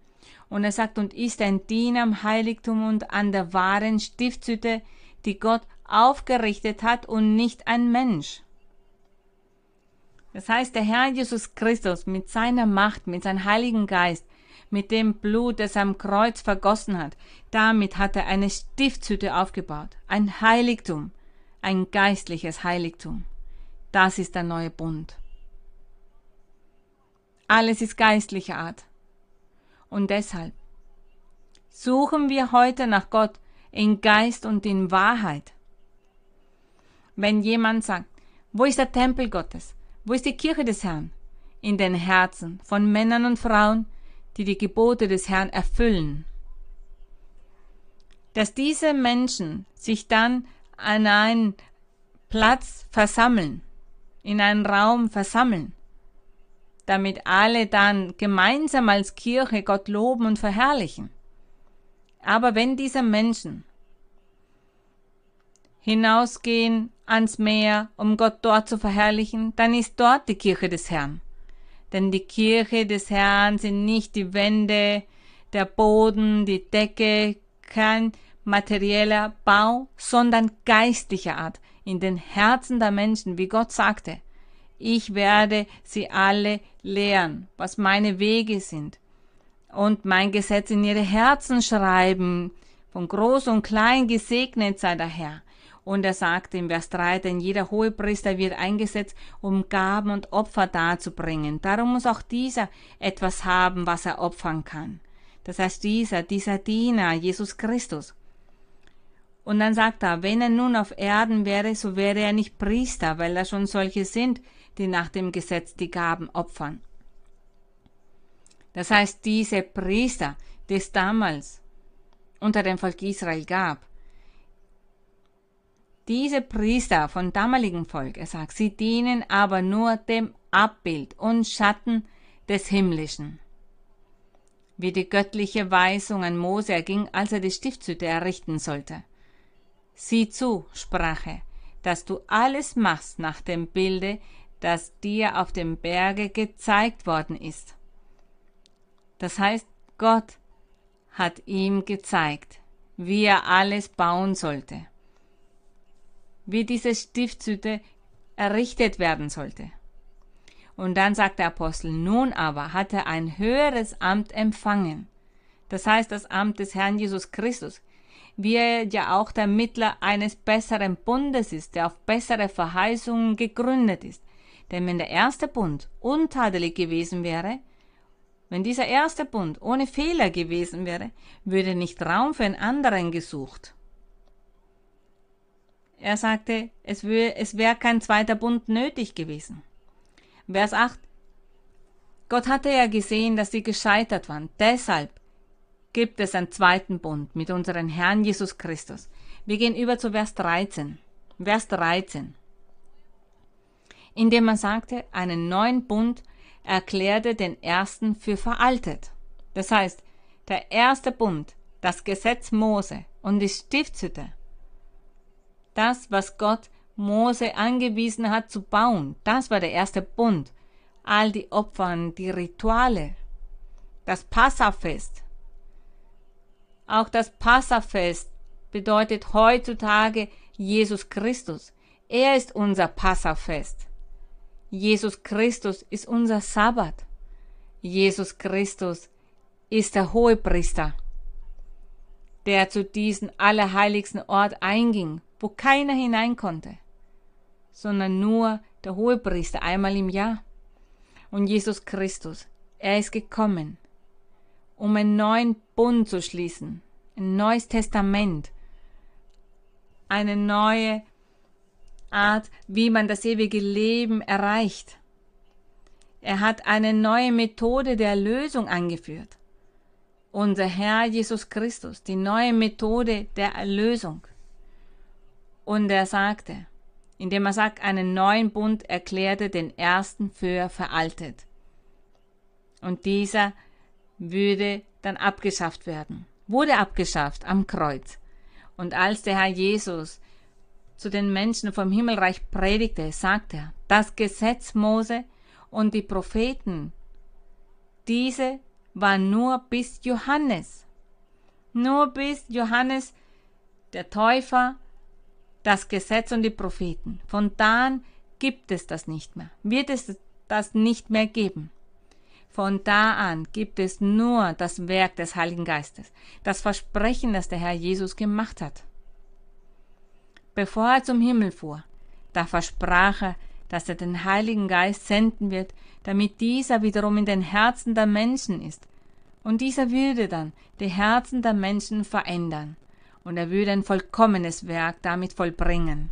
Und er sagt, und ist ein Diener am Heiligtum und an der wahren Stiftshütte, die Gott aufgerichtet hat und nicht ein Mensch. Das heißt, der Herr Jesus Christus mit seiner Macht, mit seinem Heiligen Geist, mit dem Blut, das er am Kreuz vergossen hat, damit hat er eine Stiftshütte aufgebaut, ein Heiligtum, ein geistliches Heiligtum. Das ist der neue Bund. Alles ist geistlicher Art. Und deshalb suchen wir heute nach Gott in Geist und in Wahrheit. Wenn jemand sagt, wo ist der Tempel Gottes? Wo ist die Kirche des Herrn? In den Herzen von Männern und Frauen, die die Gebote des Herrn erfüllen. Dass diese Menschen sich dann an einen Platz versammeln, in einen Raum versammeln, damit alle dann gemeinsam als Kirche Gott loben und verherrlichen. Aber wenn diese Menschen hinausgehen ans Meer, um Gott dort zu verherrlichen, dann ist dort die Kirche des Herrn. Denn die Kirche des Herrn sind nicht die Wände, der Boden, die Decke, kein materieller Bau, sondern geistlicher Art, in den Herzen der Menschen, wie Gott sagte. Ich werde sie alle lehren, was meine Wege sind, und mein Gesetz in ihre Herzen schreiben. Von groß und klein gesegnet sei der Herr. Und er sagte im Vers 3, denn jeder Hohepriester wird eingesetzt, um Gaben und Opfer darzubringen. Darum muss auch dieser etwas haben, was er opfern kann. Das heißt, dieser, dieser Diener, Jesus Christus. Und dann sagt er, wenn er nun auf Erden wäre, so wäre er nicht Priester, weil da schon solche sind, die nach dem Gesetz die Gaben opfern. Das heißt, diese Priester, die es damals unter dem Volk Israel gab, diese Priester von damaligen Volk, er sagt, sie dienen aber nur dem Abbild und Schatten des Himmlischen. Wie die göttliche Weisung an Mose erging, als er die Stiftshütte errichten sollte. Sieh zu, sprach er, dass du alles machst nach dem Bilde, das dir auf dem Berge gezeigt worden ist. Das heißt, Gott hat ihm gezeigt, wie er alles bauen sollte wie diese Stiftshütte errichtet werden sollte. Und dann sagt der Apostel, nun aber hat er ein höheres Amt empfangen. Das heißt das Amt des Herrn Jesus Christus, wie er ja auch der Mittler eines besseren Bundes ist, der auf bessere Verheißungen gegründet ist. Denn wenn der erste Bund untadelig gewesen wäre, wenn dieser erste Bund ohne Fehler gewesen wäre, würde nicht Raum für einen anderen gesucht. Er sagte, es, es wäre kein zweiter Bund nötig gewesen. Vers 8. Gott hatte ja gesehen, dass sie gescheitert waren. Deshalb gibt es einen zweiten Bund mit unserem Herrn Jesus Christus. Wir gehen über zu Vers 13. Vers 13. Indem man sagte, einen neuen Bund erklärte den ersten für veraltet. Das heißt, der erste Bund, das Gesetz Mose und die Stiftshütte das, was Gott Mose angewiesen hat zu bauen. Das war der erste Bund. All die Opfern, die Rituale, das Passafest. Auch das Passafest bedeutet heutzutage Jesus Christus. Er ist unser Passafest. Jesus Christus ist unser Sabbat. Jesus Christus ist der Hohepriester, der zu diesem allerheiligsten Ort einging, wo keiner hinein konnte, sondern nur der Hohepriester einmal im Jahr. Und Jesus Christus, er ist gekommen, um einen neuen Bund zu schließen, ein neues Testament, eine neue Art, wie man das ewige Leben erreicht. Er hat eine neue Methode der Erlösung angeführt. Unser Herr Jesus Christus, die neue Methode der Erlösung. Und er sagte, indem er sagt, einen neuen Bund erklärte den ersten für veraltet. Und dieser würde dann abgeschafft werden. Wurde abgeschafft am Kreuz. Und als der Herr Jesus zu den Menschen vom Himmelreich predigte, sagte er, das Gesetz Mose und die Propheten, diese war nur bis Johannes. Nur bis Johannes der Täufer, das Gesetz und die Propheten. Von da an gibt es das nicht mehr, wird es das nicht mehr geben. Von da an gibt es nur das Werk des Heiligen Geistes, das Versprechen, das der Herr Jesus gemacht hat. Bevor er zum Himmel fuhr, da versprach er, dass er den Heiligen Geist senden wird, damit dieser wiederum in den Herzen der Menschen ist. Und dieser würde dann die Herzen der Menschen verändern, und er würde ein vollkommenes Werk damit vollbringen.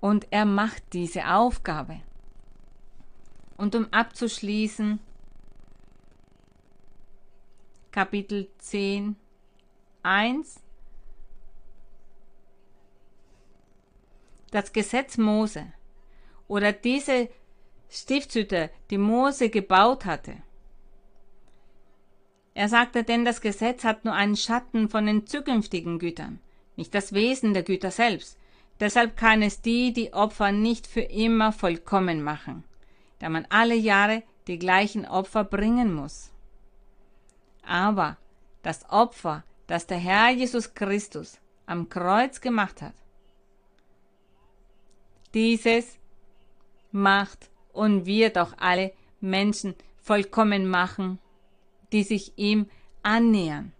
Und er macht diese Aufgabe. Und um abzuschließen, Kapitel 10, 1. Das Gesetz Mose oder diese Stiftshütte, die Mose gebaut hatte. Er sagte denn, das Gesetz hat nur einen Schatten von den zukünftigen Gütern, nicht das Wesen der Güter selbst. Deshalb kann es die, die Opfer nicht für immer vollkommen machen da man alle Jahre die gleichen Opfer bringen muss. Aber das Opfer, das der Herr Jesus Christus am Kreuz gemacht hat, dieses macht und wird auch alle Menschen vollkommen machen, die sich ihm annähern.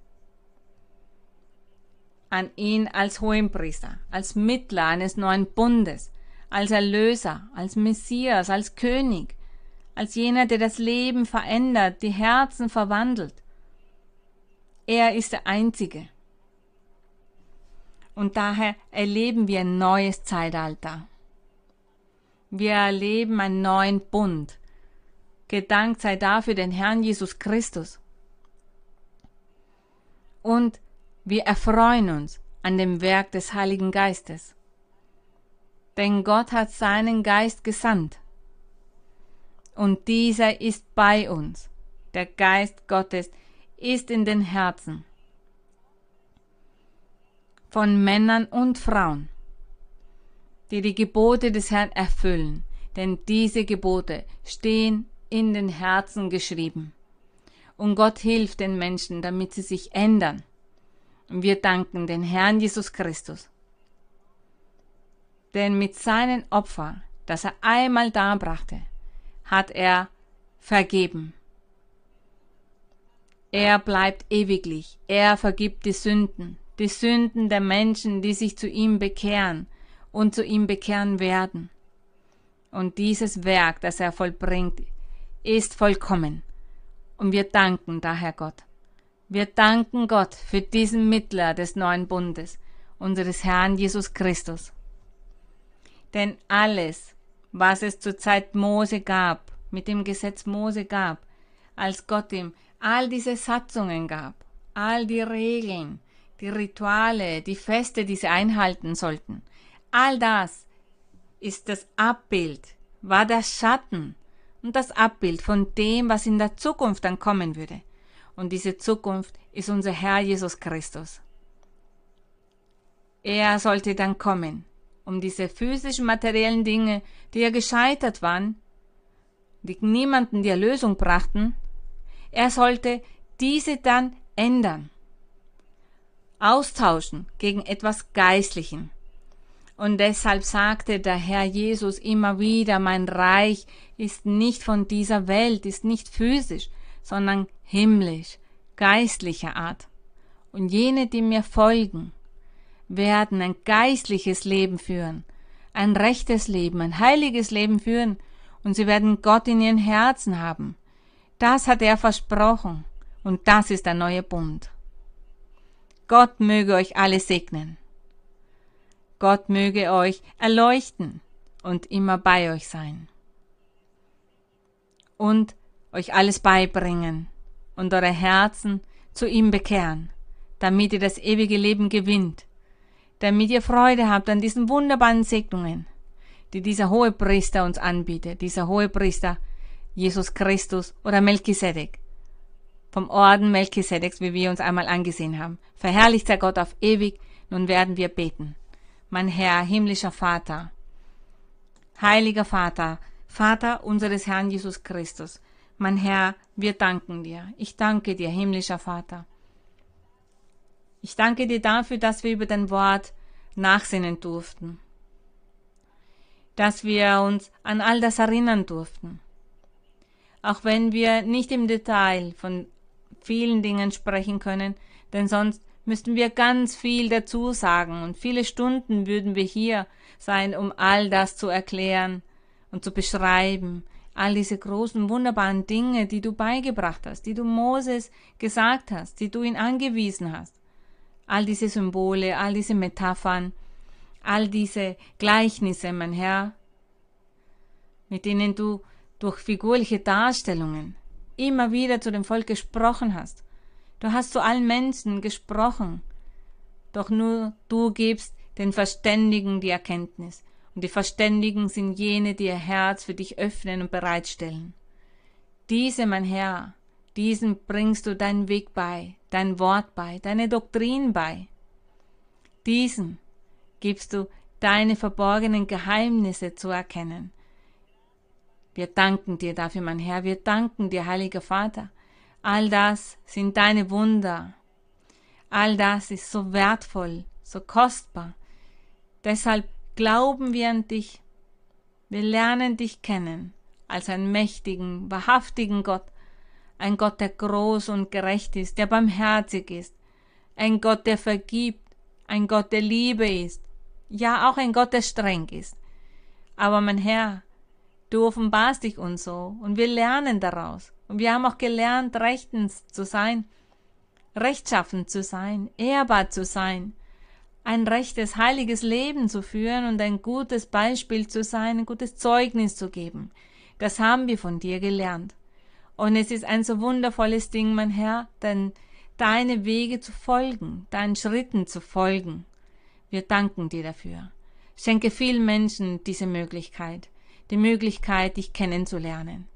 An ihn als Hohenpriester, als Mittler eines neuen Bundes, als Erlöser, als Messias, als König, als jener, der das Leben verändert, die Herzen verwandelt. Er ist der Einzige. Und daher erleben wir ein neues Zeitalter. Wir erleben einen neuen Bund. Gedankt sei dafür den Herrn Jesus Christus. Und wir erfreuen uns an dem Werk des Heiligen Geistes denn Gott hat seinen Geist gesandt. Und dieser ist bei uns. Der Geist Gottes ist in den Herzen von Männern und Frauen, die die Gebote des Herrn erfüllen, denn diese Gebote stehen in den Herzen geschrieben. Und Gott hilft den Menschen, damit sie sich ändern. Und wir danken den Herrn Jesus Christus denn mit seinen Opfern, das er einmal darbrachte, hat er vergeben. Er bleibt ewiglich, er vergibt die Sünden, die Sünden der Menschen, die sich zu ihm bekehren und zu ihm bekehren werden. Und dieses Werk, das er vollbringt, ist vollkommen. Und wir danken daher Gott. Wir danken Gott für diesen Mittler des neuen Bundes, unseres Herrn Jesus Christus. Denn alles, was es zur Zeit Mose gab, mit dem Gesetz Mose gab, als Gott ihm all diese Satzungen gab, all die Regeln, die Rituale, die Feste, die sie einhalten sollten, all das ist das Abbild, war der Schatten und das Abbild von dem, was in der Zukunft dann kommen würde. Und diese Zukunft ist unser Herr Jesus Christus. Er sollte dann kommen um diese physischen materiellen Dinge, die ja gescheitert waren, die niemanden die Erlösung brachten, er sollte diese dann ändern, austauschen gegen etwas Geistlichen. Und deshalb sagte der Herr Jesus immer wieder, mein Reich ist nicht von dieser Welt, ist nicht physisch, sondern himmlisch, geistlicher Art. Und jene, die mir folgen, werden ein geistliches Leben führen, ein rechtes Leben, ein heiliges Leben führen, und sie werden Gott in ihren Herzen haben. Das hat er versprochen, und das ist der neue Bund. Gott möge euch alle segnen. Gott möge euch erleuchten und immer bei euch sein. Und euch alles beibringen und eure Herzen zu ihm bekehren, damit ihr das ewige Leben gewinnt damit ihr Freude habt an diesen wunderbaren Segnungen, die dieser hohe Priester uns anbietet, dieser hohe Priester Jesus Christus oder Melchisedek. Vom Orden Melchisedeks, wie wir uns einmal angesehen haben. Verherrlicht sei Gott auf ewig, nun werden wir beten. Mein Herr, himmlischer Vater, heiliger Vater, Vater unseres Herrn Jesus Christus, mein Herr, wir danken dir. Ich danke dir, himmlischer Vater. Ich danke dir dafür, dass wir über dein Wort nachsinnen durften, dass wir uns an all das erinnern durften. Auch wenn wir nicht im Detail von vielen Dingen sprechen können, denn sonst müssten wir ganz viel dazu sagen und viele Stunden würden wir hier sein, um all das zu erklären und zu beschreiben, all diese großen, wunderbaren Dinge, die du beigebracht hast, die du Moses gesagt hast, die du ihn angewiesen hast. All diese Symbole, all diese Metaphern, all diese Gleichnisse, mein Herr, mit denen du durch figurliche Darstellungen immer wieder zu dem Volk gesprochen hast. Du hast zu allen Menschen gesprochen, doch nur du gibst den Verständigen die Erkenntnis, und die Verständigen sind jene, die ihr Herz für dich öffnen und bereitstellen. Diese, mein Herr, diesen bringst du deinen Weg bei, dein Wort bei, deine Doktrin bei. Diesen gibst du deine verborgenen Geheimnisse zu erkennen. Wir danken dir dafür, mein Herr, wir danken dir, heiliger Vater. All das sind deine Wunder. All das ist so wertvoll, so kostbar. Deshalb glauben wir an dich. Wir lernen dich kennen als einen mächtigen, wahrhaftigen Gott, ein Gott, der groß und gerecht ist, der barmherzig ist, ein Gott, der vergibt, ein Gott, der Liebe ist, ja auch ein Gott, der streng ist. Aber mein Herr, du offenbarst dich uns so und wir lernen daraus. Und wir haben auch gelernt, rechtens zu sein, rechtschaffen zu sein, ehrbar zu sein, ein rechtes, heiliges Leben zu führen und ein gutes Beispiel zu sein, ein gutes Zeugnis zu geben. Das haben wir von dir gelernt. Und es ist ein so wundervolles Ding, mein Herr, denn deine Wege zu folgen, deinen Schritten zu folgen. Wir danken dir dafür. Schenke vielen Menschen diese Möglichkeit, die Möglichkeit, dich kennenzulernen,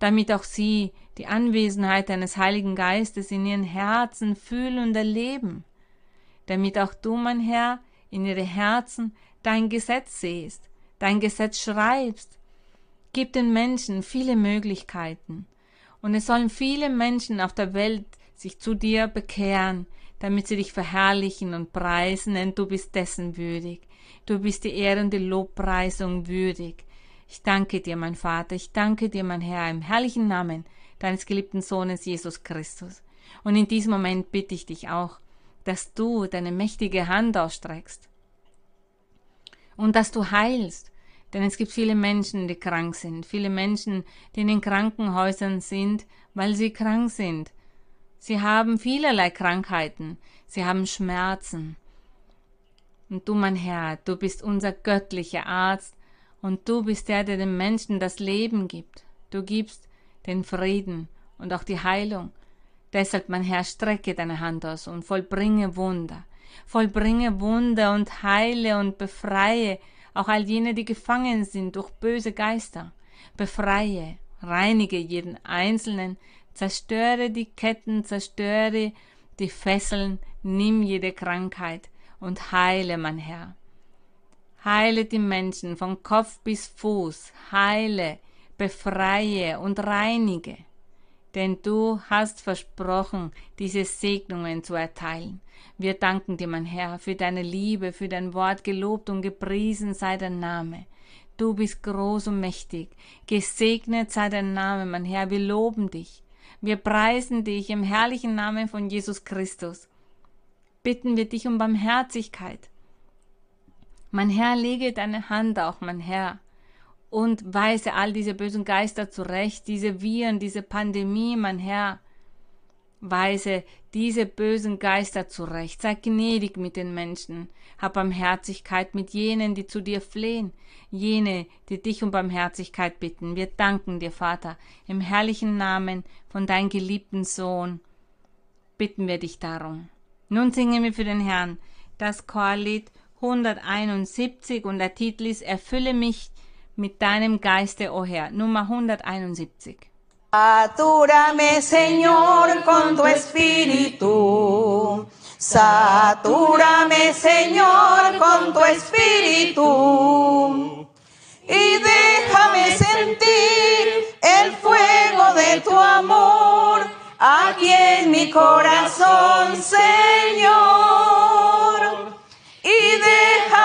damit auch sie die Anwesenheit deines Heiligen Geistes in ihren Herzen fühlen und erleben damit auch du, mein Herr, in ihre Herzen dein Gesetz sehst, dein Gesetz schreibst. Gib den Menschen viele Möglichkeiten. Und es sollen viele Menschen auf der Welt sich zu dir bekehren, damit sie dich verherrlichen und preisen, denn du bist dessen würdig. Du bist die ehrende Lobpreisung würdig. Ich danke dir, mein Vater, ich danke dir, mein Herr, im herrlichen Namen deines geliebten Sohnes Jesus Christus. Und in diesem Moment bitte ich dich auch, dass du deine mächtige Hand ausstreckst und dass du heilst. Denn es gibt viele Menschen, die krank sind, viele Menschen, die in den Krankenhäusern sind, weil sie krank sind. Sie haben vielerlei Krankheiten, sie haben Schmerzen. Und du, mein Herr, du bist unser göttlicher Arzt und du bist der, der den Menschen das Leben gibt. Du gibst den Frieden und auch die Heilung. Deshalb, mein Herr, strecke deine Hand aus und vollbringe Wunder. Vollbringe Wunder und heile und befreie auch all jene, die gefangen sind durch böse Geister. Befreie, reinige jeden Einzelnen, zerstöre die Ketten, zerstöre die Fesseln, nimm jede Krankheit und heile, mein Herr. Heile die Menschen von Kopf bis Fuß, heile, befreie und reinige denn du hast versprochen, diese Segnungen zu erteilen. Wir danken dir, mein Herr, für deine Liebe, für dein Wort gelobt und gepriesen sei dein Name. Du bist groß und mächtig. Gesegnet sei dein Name, mein Herr. Wir loben dich. Wir preisen dich im herrlichen Namen von Jesus Christus. Bitten wir dich um Barmherzigkeit. Mein Herr, lege deine Hand auch, mein Herr, und weise all diese bösen Geister zurecht, diese Viren, diese Pandemie, mein Herr. Weise diese bösen Geister zurecht, sei gnädig mit den Menschen, hab Barmherzigkeit mit jenen, die zu dir flehen, jene, die dich um Barmherzigkeit bitten. Wir danken dir, Vater, im herrlichen Namen von deinem geliebten Sohn, bitten wir dich darum. Nun singen wir für den Herrn das Chorlied 171 und der Titel ist Erfülle mich mit deinem Geiste, o oh Herr. Nummer 171. Satúrame, Señor, con tu espíritu. Satúrame, Señor, con tu espíritu. Y déjame sentir el fuego de tu amor aquí en mi corazón, Señor.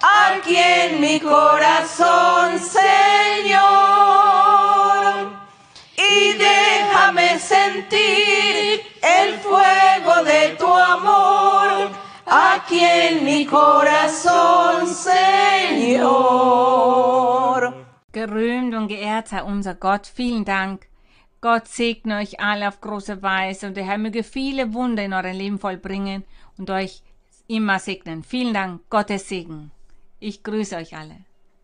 aquí en mi corazón, Señor. Y déjame sentir el fuego de tu amor aquí en mi corazón, Señor. Gerühmt und geehrt sei unser Gott. Vielen Dank. Gott segne euch alle auf große Weise und der Herr möge viele Wunder in eurem Leben vollbringen und euch immer segnen. Vielen Dank. Gottes Segen. Ich grüße euch alle.